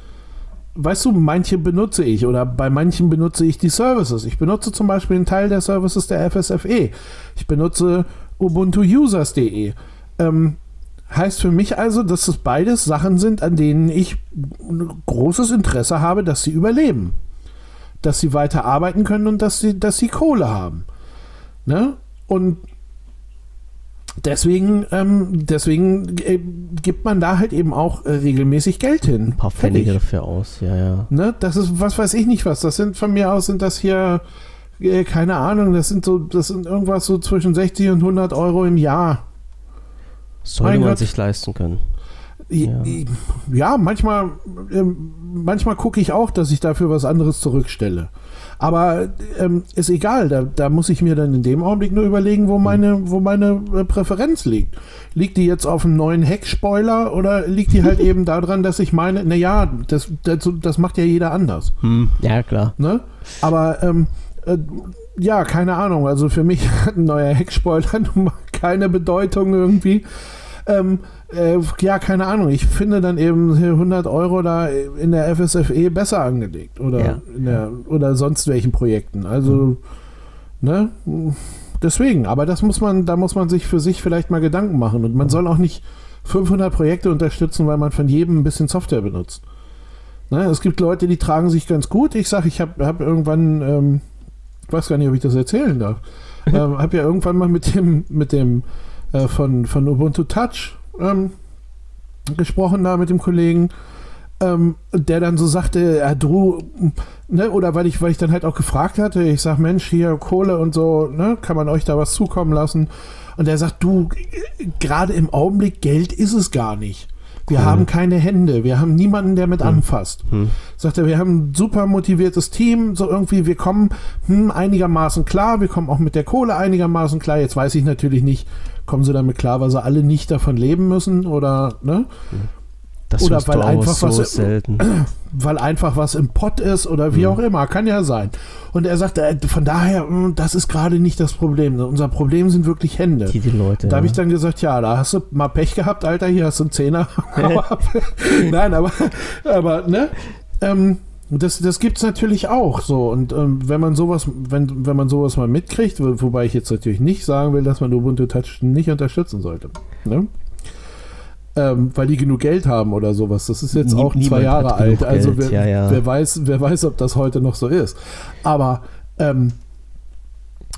weißt du, manche benutze ich oder bei manchen benutze ich die Services. Ich benutze zum Beispiel einen Teil der Services der FSFE. Ich benutze ubuntuusers.de. Ähm, heißt für mich also, dass es beides Sachen sind, an denen ich großes Interesse habe, dass sie überleben. Dass sie weiter arbeiten können und dass sie, dass sie Kohle haben. Ne? Und deswegen, ähm, deswegen äh, gibt man da halt eben auch äh, regelmäßig Geld hin. Ein paar Pfennige dafür aus, ja, ja. Ne? Das ist, was weiß ich nicht was. Das sind von mir aus sind das hier, äh, keine Ahnung, das sind so, das sind irgendwas so zwischen 60 und 100 Euro im Jahr. Sollte man Gott. sich leisten können. Ja. Ja, manchmal, ähm, manchmal gucke ich auch, dass ich dafür was anderes zurückstelle. Aber ähm, ist egal, da, da muss ich mir dann in dem Augenblick nur überlegen, wo meine, wo meine äh, Präferenz liegt. Liegt die jetzt auf einem neuen Heckspoiler oder liegt die halt (laughs) eben daran, dass ich meine, naja, das, das, das macht ja jeder anders. Hm, ja, klar. Ne? Aber ähm, äh, ja, keine Ahnung. Also für mich (laughs) hat ein neuer Heckspoiler nun mal keine Bedeutung irgendwie. Ähm, äh, ja, keine Ahnung. Ich finde dann eben hier 100 Euro da in der FSFE besser angelegt oder Ja. in der, oder sonst welchen Projekten. Also ne, deswegen. Aber das muss man, da muss man sich für sich vielleicht mal Gedanken machen und man soll auch nicht 500 Projekte unterstützen, weil man von jedem ein bisschen Software benutzt. Ne, es gibt Leute, die tragen sich ganz gut. Ich sage, ich habe hab irgendwann, ähm, ich weiß gar nicht, ob ich das erzählen darf, (laughs) ähm, habe ja irgendwann mal mit dem, mit dem äh, von, von Ubuntu Touch ähm, gesprochen da mit dem Kollegen, ähm, der dann so sagte, ja, du, ne, oder weil ich, weil ich dann halt auch gefragt hatte, ich sag, Mensch, hier Kohle und so, ne, kann man euch da was zukommen lassen? Und er sagt, du, gerade im Augenblick Geld ist es gar nicht. Wir Cool. haben keine Hände, wir haben niemanden, der mit anfasst. Hm. Sagt er, wir haben ein super motiviertes Team, so irgendwie, wir kommen hm, einigermaßen klar, wir kommen auch mit der Kohle einigermaßen klar. Jetzt weiß ich natürlich nicht, kommen sie damit klar, weil sie alle nicht davon leben müssen oder, ne? Das Oder weil einfach so was- selten. (clears throat) weil einfach was im Pott ist oder Mhm. wie auch immer, kann ja sein. Und er sagt, äh, von daher, mh, das ist gerade nicht das Problem. Unser Problem sind wirklich Hände. Die, die Leute. Da habe ja. ich dann gesagt, ja, da hast du mal Pech gehabt, Alter, hier hast du einen Zehner. (laughs) (laughs) Nein, aber, aber ne? Ähm, das, das gibt es natürlich auch so. Und ähm, wenn man sowas, wenn, wenn man sowas mal mitkriegt, wo, wobei ich jetzt natürlich nicht sagen will, dass man Ubuntu Touch nicht unterstützen sollte. Ne? Ähm, weil die genug Geld haben oder sowas. Das ist jetzt Nie- auch zwei Jahre alt. Also Geld, wer, ja, ja. wer weiß, wer weiß, ob das heute noch so ist. Aber ähm,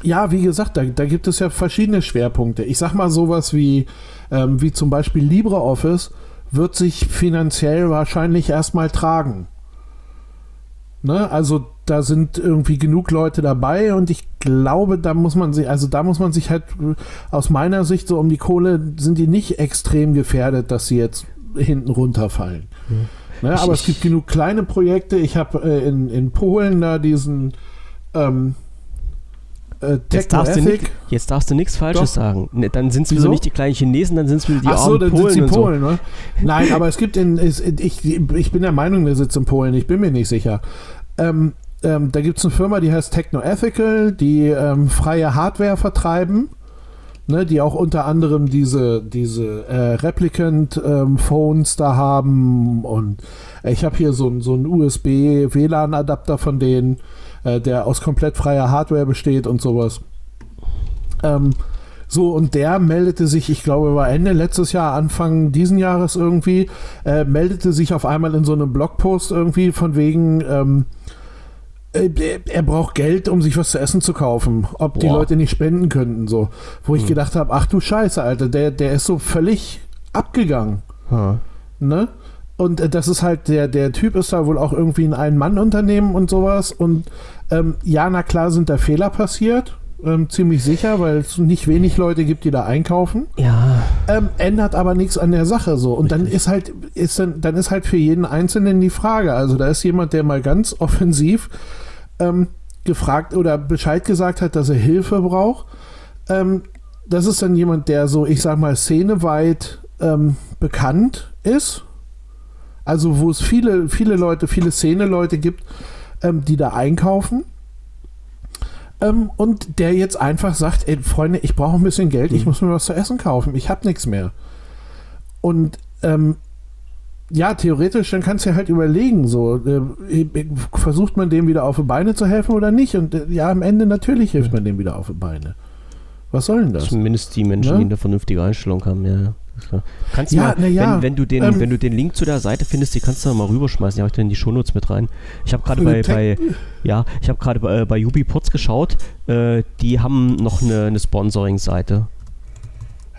ja, wie gesagt, da, da gibt es ja verschiedene Schwerpunkte. Ich sag mal sowas wie, ähm, wie zum Beispiel LibreOffice wird sich finanziell wahrscheinlich erstmal tragen. Ne? Also da sind irgendwie genug Leute dabei und ich glaube, da muss man sich, also da muss man sich halt äh, aus meiner Sicht so um die Kohle sind die nicht extrem gefährdet, dass sie jetzt hinten runterfallen. Ne? Ich- Aber es gibt genug kleine Projekte. Ich habe äh, in, in Polen da diesen ähm, äh, Jetzt darfst, du nicht, jetzt darfst du nichts Falsches Doch. sagen. Ne, dann sind es Wieso? nicht die kleinen Chinesen, dann sind es wieder die Ach so, dann Polen in und Polen, ne? Nein, aber es gibt in, es, ich, ich bin der Meinung, der sitzt in Polen, ich bin mir nicht sicher. Ähm, ähm, da gibt es eine Firma, die heißt Techno-Ethical, die ähm, freie Hardware vertreiben, ne, die auch unter anderem diese, diese äh, Replicant-Phones da haben und äh, ich habe hier so, so einen USB-WLAN-Adapter von denen, äh, der aus komplett freier Hardware besteht und sowas. Ähm, so, und der meldete sich, ich glaube, war Ende letztes Jahr, Anfang diesen Jahres irgendwie, äh, meldete sich auf einmal in so einem Blogpost irgendwie von wegen, ähm, äh, er- er braucht Geld, um sich was zu essen zu kaufen. Ob die Boah. Leute nicht spenden könnten, so. Wo ich Hm. gedacht habe, ach du Scheiße, Alter, der, der ist so völlig abgegangen. Ha. Ne? Und äh, das ist halt, der, der Typ ist da wohl auch irgendwie ein Ein-Mann-Unternehmen und sowas. Und ähm, ja, na klar sind da Fehler passiert. Ähm, ziemlich sicher, weil es nicht wenig Leute gibt, die da einkaufen. Ja, Ähm, ändert aber nichts an der Sache so. Und dann Richtig. ist halt, ist dann, dann ist halt für jeden Einzelnen die Frage. Also da ist jemand, der mal ganz (laughs) offensiv ähm, gefragt oder Bescheid gesagt hat, dass er Hilfe braucht. Ähm, das ist dann jemand, der so, ich sag mal, szeneweit ähm, bekannt ist. Also wo es viele, viele Leute, viele Szene-Leute gibt, ähm, die da einkaufen. Ähm, und der jetzt einfach sagt, ey, Freunde, ich brauche ein bisschen Geld, ich Mhm. muss mir was zu essen kaufen, ich habe nichts mehr. Und ähm, ja, theoretisch, dann kannst du ja halt überlegen, so, äh, versucht man dem wieder auf die Beine zu helfen oder nicht? Und äh, ja, am Ende natürlich hilft man dem wieder auf die Beine. Was soll denn das? zumindest die Menschen, Ne? die eine vernünftige Einstellung haben, ja. Ja. Kannst du Ja, mal, ja, wenn, wenn, du den, ähm, wenn du den Link zu der Seite findest, die kannst du mal rüberschmeißen. Die habe ich dann in die Shownotes mit rein. Ich habe gerade bei, bei, ja, ich habe gerade bei, äh, bei UbiPorts geschaut. Äh, die haben noch eine, eine Sponsoring-Seite.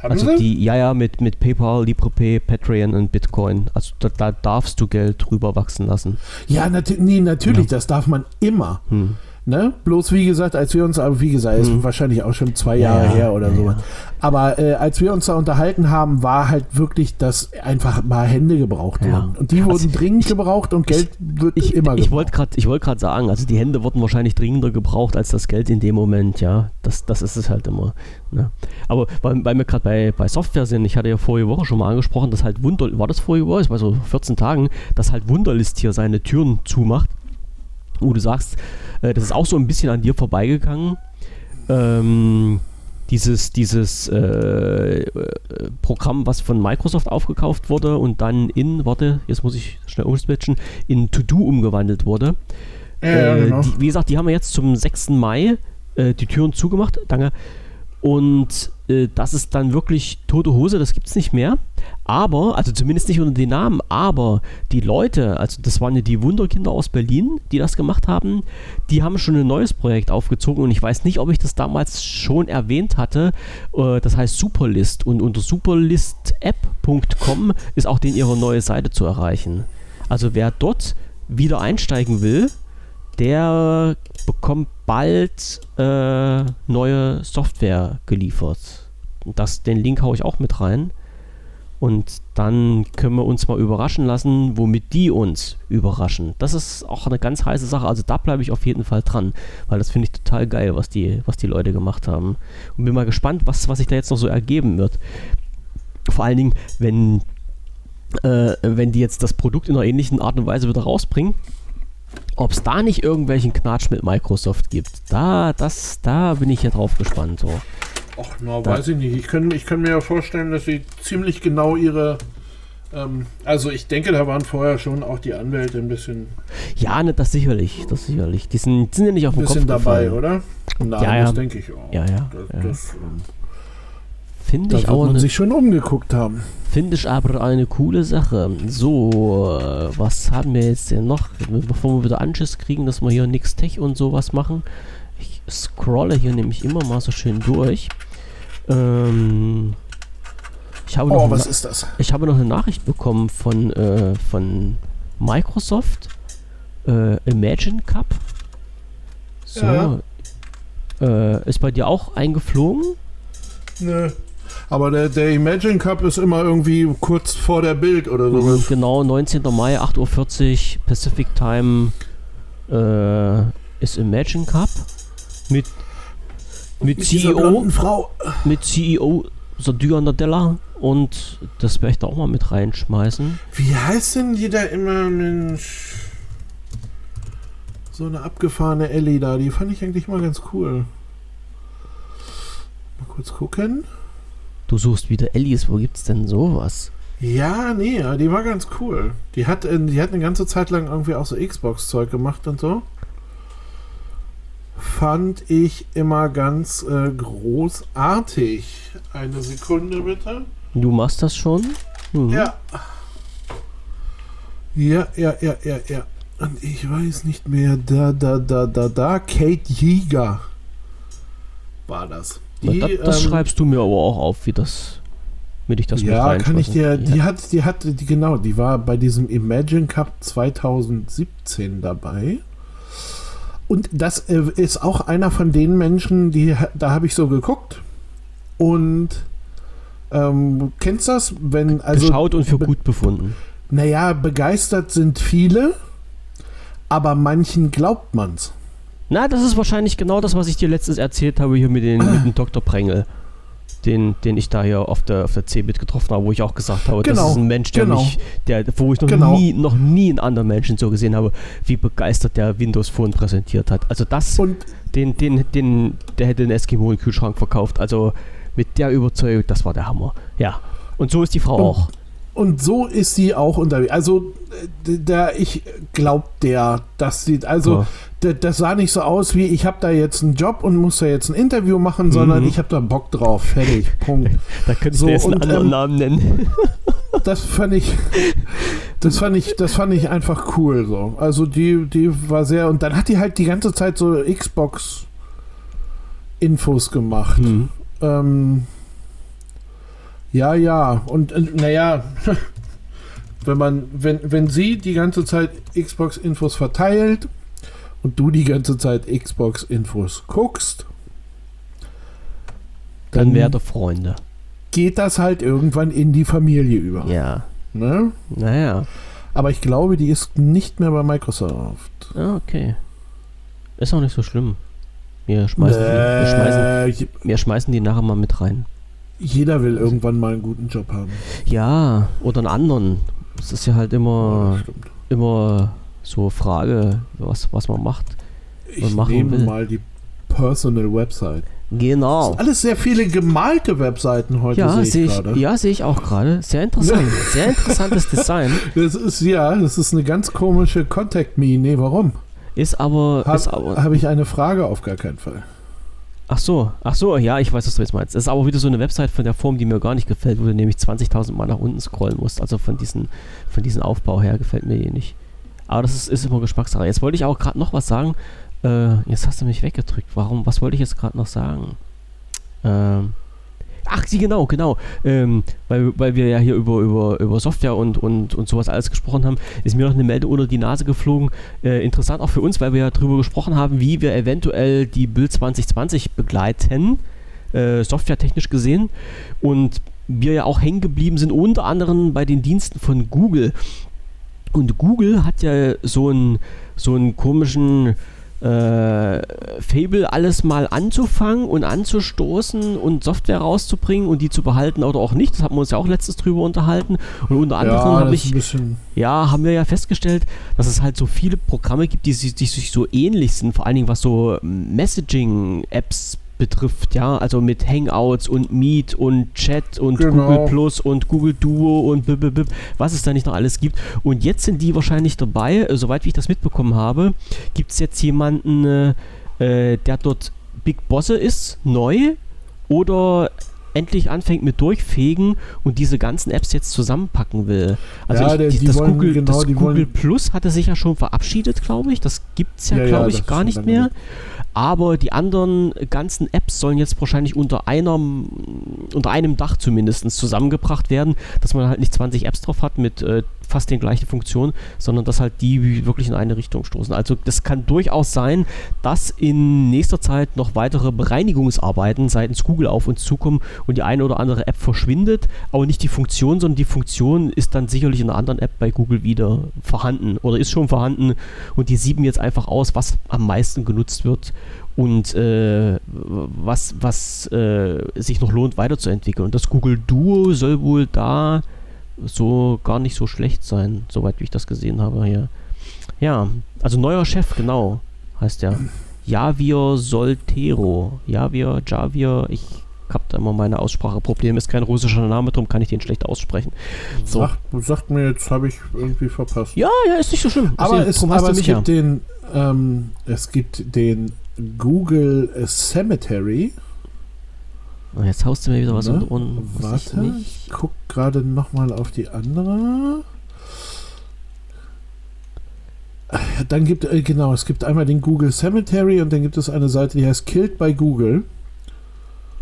Haben also Sie? die, ja, ja, mit, mit PayPal, LibrePay, Patreon und Bitcoin. Also da, da darfst du Geld drüber wachsen lassen. Ja, nat nee, natürlich, ja. das darf man immer. Hm. Ne? Bloß wie gesagt, als wir uns, aber wie gesagt, ist hm. wahrscheinlich auch schon zwei Jahre ja, her oder ja, so. Ja. Aber äh, als wir uns da unterhalten haben, war halt wirklich, dass einfach mal Hände gebraucht wurden. Und die also wurden dringend ich, gebraucht und Geld wird ich, immer gebraucht. Ich wollte gerade sagen, also die Hände wurden wahrscheinlich dringender gebraucht als das Geld in dem Moment, ja. Das, das ist es halt immer. Ne? Aber weil, weil wir gerade bei, bei Software sind, ich hatte ja vorige Woche schon mal angesprochen, dass halt Wunder, war das vorige Woche, ich weiß so 14 Tagen, dass halt Wunderlist hier seine Türen zumacht wo du sagst, äh, das ist auch so ein bisschen an dir vorbeigegangen. Ähm, dieses, dieses äh, Programm, was von Microsoft aufgekauft wurde und dann in, warte, jetzt muss ich schnell umswitchen, in To-Do umgewandelt wurde. Ja, äh, genau. die, wie gesagt, die haben wir jetzt zum 6. Mai äh, die Türen zugemacht. Danke. Und äh, das ist dann wirklich tote Hose, das gibt es nicht mehr. Aber, also zumindest nicht unter den Namen, aber die Leute, also das waren ja die Wunderkinder aus Berlin, die das gemacht haben, die haben schon ein neues Projekt aufgezogen und ich weiß nicht, ob ich das damals schon erwähnt hatte. Äh, das heißt Superlist und unter superlistapp.com ist auch den ihre neue Seite zu erreichen. Also wer dort wieder einsteigen will, der bekommt bald äh, neue Software geliefert. Das, den Link haue ich auch mit rein. Und dann können wir uns mal überraschen lassen, womit die uns überraschen. Das ist auch eine ganz heiße Sache. Also da bleibe ich auf jeden Fall dran, weil das finde ich total geil, was die, was die Leute gemacht haben. Und bin mal gespannt, was, was sich da jetzt noch so ergeben wird. Vor allen Dingen, wenn, äh, wenn die jetzt das Produkt in einer ähnlichen Art und Weise wieder rausbringen ob es da nicht irgendwelchen Knatsch mit Microsoft gibt. Da, das, da bin ich ja drauf gespannt. So. Ach, na, weiß ich nicht. Ich kann, ich kann mir ja vorstellen, dass sie ziemlich genau ihre. Ähm, also, ich denke, da waren vorher schon auch die Anwälte ein bisschen. Ja, ne, das sicherlich. Das sicherlich. Die sind, sind ja nicht auf dem Kopf. Ein bisschen dabei, oder? Na, ja, ja. das denke ich auch. Ja, ja. Das, ja. Das, ähm, Finde ich auch. man eine, sich schon umgeguckt haben. Finde ich aber eine coole Sache. So, äh, was haben wir jetzt denn noch? Bevor wir wieder Anschiss kriegen, dass wir hier nix Tech und sowas machen. Ich scrolle hier nämlich immer mal so schön durch. Ähm, ich habe oh, was ist das? Ich habe noch eine Nachricht bekommen von, äh, von Microsoft. Äh, Imagine Cup. So. Ja. Äh, ist bei dir auch eingeflogen? Nö. Aber der, der Imagine Cup ist immer irgendwie kurz vor der Bild oder so. Mhm, genau, 19. Mai, 8.40 Uhr Pacific Time äh, ist Imagine Cup mit, mit, mit CEO. Frau. Mit CEO Sadia Nadella und das werde ich da auch mal mit reinschmeißen. Wie heißt denn die da immer, Mensch? So eine abgefahrene Ellie da, die fand ich eigentlich mal ganz cool. Mal kurz gucken. Du suchst wieder Ellis, wo gibt's denn sowas? Ja, nee, die war ganz cool. Die hat, die hat eine ganze Zeit lang irgendwie auch so Xbox-Zeug gemacht und so. Fand ich immer ganz äh, großartig. Eine Sekunde bitte. Du machst das schon? Mhm. Ja. Ja, ja, ja, ja, ja. Und ich weiß nicht mehr. Da, da, da, da, da. Kate Jäger war das. Die, das, das ähm, schreibst du mir aber auch auf, wie das, damit ich das Ja, kann ich dir, die ja. hat, die hat, die, genau, die war bei diesem Imagine Cup 2017 dabei. Und das äh, ist auch einer von den Menschen, die, da habe ich so geguckt und ähm, kennst das, wenn also geschaut und für gut befunden. Naja, begeistert sind viele, aber manchen glaubt man's. Na, das ist wahrscheinlich genau das, was ich dir letztens erzählt habe hier mit, den, mit dem Dr. Prengel. Den, den ich da hier auf der, auf der CeBIT getroffen habe, wo ich auch gesagt habe, genau, das ist ein Mensch, der genau. mich, der, wo ich noch genau. nie, noch nie einen anderen Menschen so gesehen habe, wie begeistert der Windows Phone präsentiert hat. Also das, und den, den, den, der hätte den Eskimo im Kühlschrank verkauft. Also mit der Überzeugung, das war der Hammer. Ja. Und so ist die Frau und, auch. Und so ist sie auch unterwegs. Also, da ich glaube der, dass sie, also, ja. das sah nicht so aus wie, ich habe da jetzt einen Job und muss da jetzt ein Interview machen, mhm. sondern ich habe da Bock drauf. Fertig. Punkt. (laughs) da könnte ich so, jetzt einen und, anderen ähm, Namen nennen. (laughs) das fand ich, das fand ich, das fand ich einfach cool. So. Also, die, die war sehr, und dann hat die halt die ganze Zeit so Xbox Infos gemacht. Mhm. Ähm, Ja, ja. Und äh, naja, (laughs) wenn man, wenn, wenn sie die ganze Zeit Xbox-Infos verteilt und du die ganze Zeit Xbox-Infos guckst, Dann werde Freunde. geht das halt irgendwann in die Familie über. Ja. Ne? Naja. Aber ich glaube, die ist nicht mehr bei Microsoft. Ah, okay. Ist auch nicht so schlimm. Wir schmeißen, die, wir, schmeißen, Äh, wir schmeißen die nachher mal mit rein. Jeder will irgendwann mal einen guten Job haben. Ja, oder einen anderen. Es ist ja halt Ja, immer, das stimmt. immer so Frage, was, was man macht. Ich machen nehme will. mal die Personal Website. Genau. Alles sehr viele gemalte Webseiten heute Ja, sehe ich ich, ja, sehe ich auch gerade. Sehr interessant. (laughs) Sehr interessantes Design. Das ist ja, das ist eine ganz komische Contact Me. Nee, warum? Ist aber, Habe hab ich eine Frage auf gar keinen Fall. Ach so, ach so, ja, ich weiß, was du jetzt meinst. Das ist aber wieder so eine Website von der Form, die mir gar nicht gefällt, wo du nämlich 20.000 Mal nach unten scrollen musst. Also von diesem von diesen Aufbau her gefällt mir die nicht. Aber das ist, ist immer Geschmackssache. Jetzt wollte ich auch gerade noch was sagen. Äh, jetzt hast du mich weggedrückt. Warum? Was wollte ich jetzt gerade noch sagen? Ähm, sie genau, genau. Ähm, weil, weil wir ja hier über, über, über Software und, und, und sowas alles gesprochen haben, ist mir noch eine Meldung unter die Nase geflogen. Äh, interessant auch für uns, weil wir ja darüber gesprochen haben, wie wir eventuell die Bild 2020 begleiten, äh, softwaretechnisch gesehen. Und wir ja auch hängen geblieben sind, unter anderem bei den Diensten von Google. Und Google hat ja so einen, so einen komischen äh, Fable, alles mal anzufangen und anzustoßen und Software rauszubringen und die zu behalten oder auch nicht. Das haben wir uns ja auch letztens drüber unterhalten. Und unter anderem ja, habe ich ja, haben wir ja festgestellt, dass es halt so viele Programme gibt, die sich, die sich so ähnlich sind, vor allen Dingen was so Messaging-Apps betrifft, ja, also mit Hangouts und Meet und Chat und Genau. Google Plus und Google Duo und bip, bip, bip, was es da nicht noch alles gibt. Und jetzt sind die wahrscheinlich dabei, äh, soweit wie ich das mitbekommen habe, gibt es jetzt jemanden, äh, äh, der dort Big Bosse ist, neu oder endlich anfängt mit Durchfegen und diese ganzen Apps jetzt zusammenpacken will. Also Ja, ich, der- die, die das Google, genau, das Google Plus hatte sich ja schon verabschiedet, glaube ich. Das gibt es ja, Ja, ja, glaube das ich, gar nicht mehr. weg. Aber die anderen ganzen Apps sollen jetzt wahrscheinlich unter einer, unter einem Dach zumindest zusammengebracht werden, dass man halt nicht 20 Apps drauf hat mit äh, fast den gleichen Funktionen, sondern dass halt die wirklich in eine Richtung stoßen. Also das kann durchaus sein, dass in nächster Zeit noch weitere Bereinigungsarbeiten seitens Google auf uns zukommen und die eine oder andere App verschwindet, aber nicht die Funktion, sondern die Funktion ist dann sicherlich in einer anderen App bei Google wieder vorhanden oder ist schon vorhanden und die sieben jetzt einfach aus, was am meisten genutzt wird und äh, was, was äh, sich noch lohnt weiterzuentwickeln. Und das Google Duo soll wohl da so gar nicht so schlecht sein, soweit wie ich das gesehen habe hier. Ja, also neuer Chef, genau, heißt der. Javier Soltero. Javier, Javier, ich habe da immer meine Ausspracheprobleme. Ist kein russischer Name, darum kann ich den schlecht aussprechen. So. Sagt, sagt mir, jetzt habe ich irgendwie verpasst. Ja, ja, ist nicht so schlimm. aber hast aber es ja. gibt den, ähm, es gibt den Google Cemetery. Und jetzt haust du mir wieder was Ohren. was ich Warte, nicht- ich guck gerade nochmal auf die andere. Dann gibt äh, genau, es gibt einmal den Google Cemetery und dann gibt es eine Seite, die heißt Killed by Google.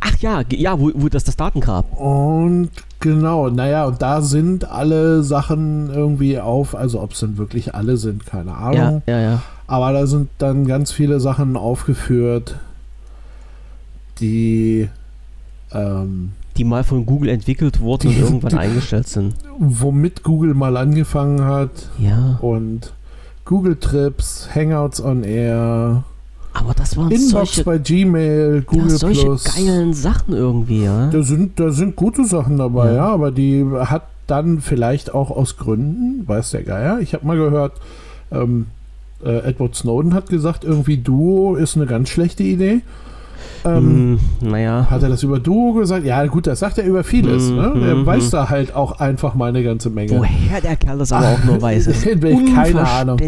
Ach ja, ja, wo, wo das das Datengrab. Und genau, naja, und da sind alle Sachen irgendwie auf, also ob es denn wirklich alle sind, keine Ja, Ahnung. ja, ja. Aber da sind dann ganz viele Sachen aufgeführt, die ähm, Die mal von Google entwickelt wurden und irgendwann die- eingestellt sind. womit Google mal angefangen hat. Ja. Und Google Trips, Hangouts on Air, Aber das waren Inbox solche, bei Gmail, ja, Google solche Plus. geilen Sachen irgendwie, ja. Da sind, da sind gute Sachen dabei, Ja. ja. aber die hat dann vielleicht auch aus Gründen, weiß der Geier. Ich habe mal gehört, ähm, äh, Edward Snowden hat gesagt, irgendwie Duo ist eine ganz schlechte Idee. Ähm, Hm, naja. Hat er das über Duo gesagt? Ja, gut, das sagt er über vieles. Mhm, Ne? Er mhm. weiß da halt auch einfach mal eine ganze Menge. Woher der Kerl das aber auch nur weiß, (laughs) ist Keine Ahnung.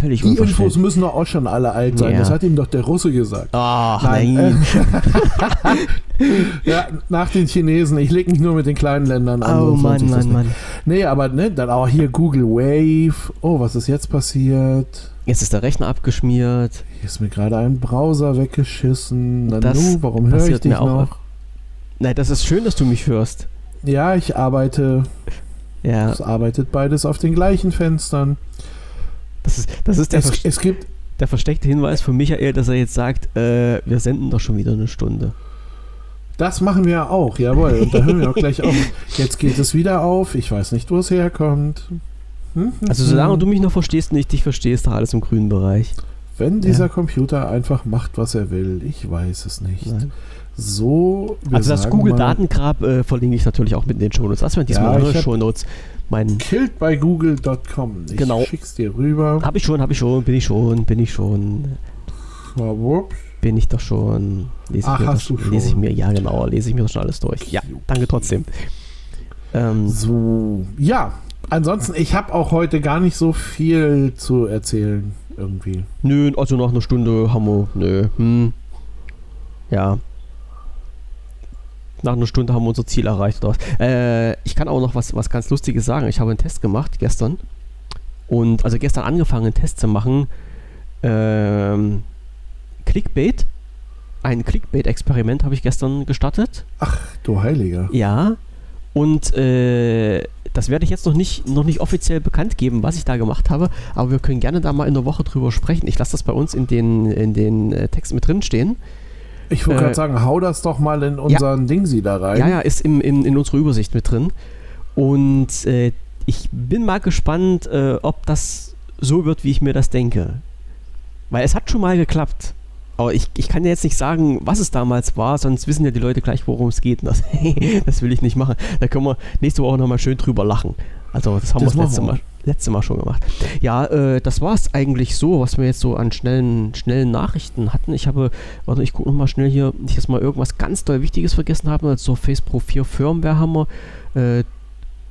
Völlig Die Infos müssen doch auch schon alle alt sein. Ja. Das hat ihm doch der Russe gesagt. Ach, Nein, nein. (laughs) Ja, nach den Chinesen. Ich lege mich nur mit den kleinen Ländern an. oh Mann, Mann. Mann. Nee, aber ne, dann auch hier Google Wave. Oh, was ist jetzt passiert? Jetzt ist der Rechner abgeschmiert. Hier ist mir gerade ein Browser weggeschissen. Das Nanu, warum höre ich dich mir auch noch? Nein, das ist schön, dass du mich hörst. Ja, ich arbeite. Ja. Es arbeitet beides auf den gleichen Fenstern. Das ist, das ist der, Es, vers es gibt. der versteckte Hinweis von Michael, dass er jetzt sagt, äh, wir senden doch schon wieder eine Stunde. Das machen wir auch, jawohl. Und da hören wir auch gleich auf. (laughs) Jetzt geht es wieder auf. Ich weiß nicht, wo es herkommt. Hm, hm, Also solange du mich noch verstehst und ich dich verstehe, ist doch alles im grünen Bereich. Wenn dieser Ja. Computer einfach macht, was er will, ich weiß es nicht. Nein. So. wir Also das sagen Google mal, Datengrab äh, verlinke ich natürlich auch mit in den Shownotes. Das wären diesmal Ja, hab- Shownotes. Mein Killed by Google.com. Ich Genau. schick's dir rüber. habe ich schon, habe ich schon, bin ich schon, bin ich schon, bin ich doch schon. Lese Ach, ich mir hast das, du lese ich schon. mir, ja genau, lese ich mir das schon alles durch. Ja, danke trotzdem. Ähm, So. Ja. Ansonsten, ich habe auch heute gar nicht so viel zu erzählen. Irgendwie. nö, also nach einer Stunde haben wir, nö, hm, ja. Nach einer Stunde haben wir unser Ziel erreicht. Äh, ich kann auch noch was, was ganz Lustiges sagen. Ich habe einen Test gemacht gestern. Und also gestern angefangen, einen Test zu machen. Ähm, Clickbait. Ein Clickbait-Experiment habe ich gestern gestartet. Ach, du Heiliger. Ja. Und äh, das werde ich jetzt noch nicht, noch nicht offiziell bekannt geben, was ich da gemacht habe. Aber wir können gerne da mal in der Woche drüber sprechen. Ich lasse das bei uns in den, in den äh, Texten mit drin stehen. Ich wollte Äh, gerade sagen, hau das doch mal in unseren Dingsi da rein. Ja, ja, ist im, im, in unserer Übersicht mit drin. Und äh, ich bin mal gespannt, äh, ob das so wird, wie ich mir das denke. Weil es hat schon mal geklappt. Aber ich, ich kann ja jetzt nicht sagen, was es damals war, sonst wissen ja die Leute gleich, worum es geht. (laughs) Das, das will ich nicht machen. Da können wir nächste Woche nochmal schön drüber lachen. Also das haben Das wir das letzte. Mal, letzte Mal schon gemacht. Ja, äh, das war es eigentlich so, was wir jetzt so an schnellen, schnellen Nachrichten hatten. Ich habe, warte, ich gucke nochmal schnell hier, nicht, dass wir irgendwas ganz doll Wichtiges vergessen haben. Also Pro 4 Firmware haben wir, äh,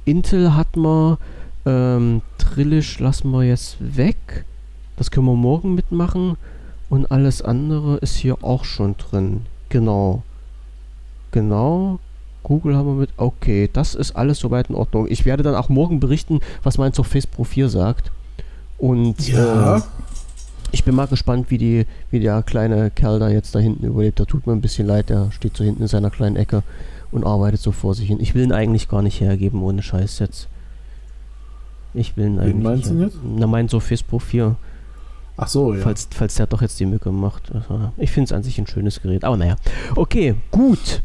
Intel hatten wir, ähm, Trillish lassen wir jetzt weg. Das können wir morgen mitmachen. Und alles andere ist hier auch schon drin. Genau. Genau. Google haben wir mit. Okay, das ist alles soweit in Ordnung. Ich werde dann auch morgen berichten, was mein Surface Pro 4 sagt. Und Ja. äh, ich bin mal gespannt, wie, die, wie der kleine Kerl da jetzt da hinten überlebt. Der tut mir ein bisschen leid. Der steht so hinten in seiner kleinen Ecke und arbeitet so vor sich hin. Ich will ihn eigentlich gar nicht hergeben, ohne Scheiß jetzt. Ich will ihn eigentlich. meinst du jetzt? Na, mein Surface Pro 4. Ach so, ja. Falls, falls der doch jetzt die Mücke macht. Ich finde es an sich ein schönes Gerät. Aber naja. Okay, gut.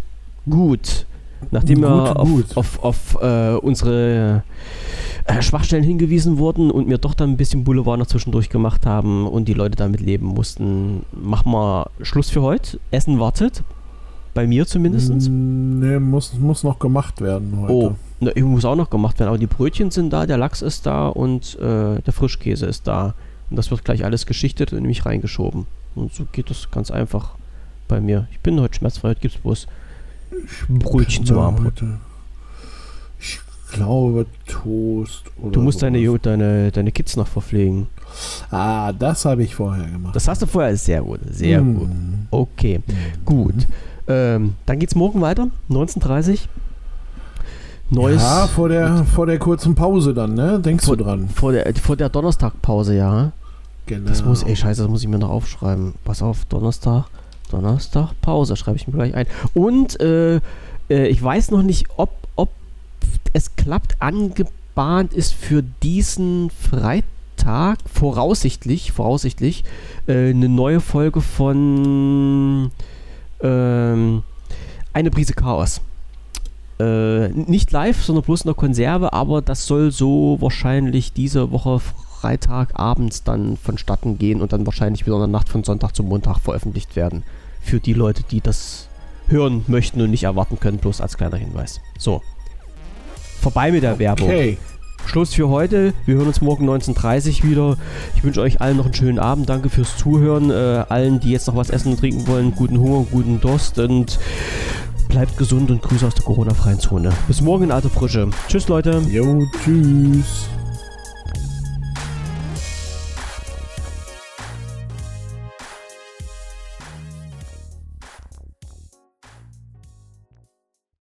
Gut. Nachdem wir Gut, auf, gut. auf, auf äh, unsere äh, Schwachstellen hingewiesen wurden und mir doch dann ein bisschen Boulevard noch zwischendurch gemacht haben und die Leute damit leben mussten, machen wir Schluss für heute. Essen wartet. Bei mir zumindest. Mm, Nee, muss, muss noch gemacht werden heute. Oh, na, ich muss auch noch gemacht werden. Aber die Brötchen sind da, der Lachs ist da und äh, der Frischkäse ist da. Und das wird gleich alles geschichtet und in mich reingeschoben. Und so geht das ganz einfach bei mir. Ich bin heute schmerzfrei, heute gibt es bloß Brötchen zum Abendbrot. Ich glaube Toast oder Du musst deine, deine, deine Kids noch verpflegen. Ah, das habe ich vorher gemacht. Das hast du vorher, sehr gut, sehr Mm. gut. Okay, Mm. gut. Ähm, dann geht's morgen weiter, 19.30 Neues. Ja, vor der, vor der kurzen Pause dann, ne? Denkst Vor- du dran? Vor der, vor der Donnerstagpause, ja. Genau. Das muss, ey, scheiße, das muss ich mir noch aufschreiben. Pass auf, Donnerstag, Donnerstag, Pause, schreibe ich mir gleich ein. Und äh, äh, ich weiß noch nicht, ob, ob es klappt, angebahnt ist für diesen Freitag, voraussichtlich, voraussichtlich, äh, eine neue Folge von ähm, Eine Prise Chaos. Äh, nicht live, sondern bloß in der Konserve, aber das soll so wahrscheinlich diese Woche Freitagabends dann vonstatten gehen und dann wahrscheinlich wieder in der Nacht von Sonntag zum Montag veröffentlicht werden. Für die Leute, die das hören möchten und nicht erwarten können, bloß als kleiner Hinweis. So. Vorbei mit der Werbung. Okay. Schluss für heute. Wir hören uns morgen 19.30 Uhr wieder. Ich wünsche euch allen noch einen schönen Abend. Danke fürs Zuhören. Äh, allen, die jetzt noch was essen und trinken wollen, guten Hunger, guten Durst und bleibt gesund und Grüße aus der Corona-freien Zone. Bis morgen in alter Frische. Tschüss, Leute. Jo, tschüss.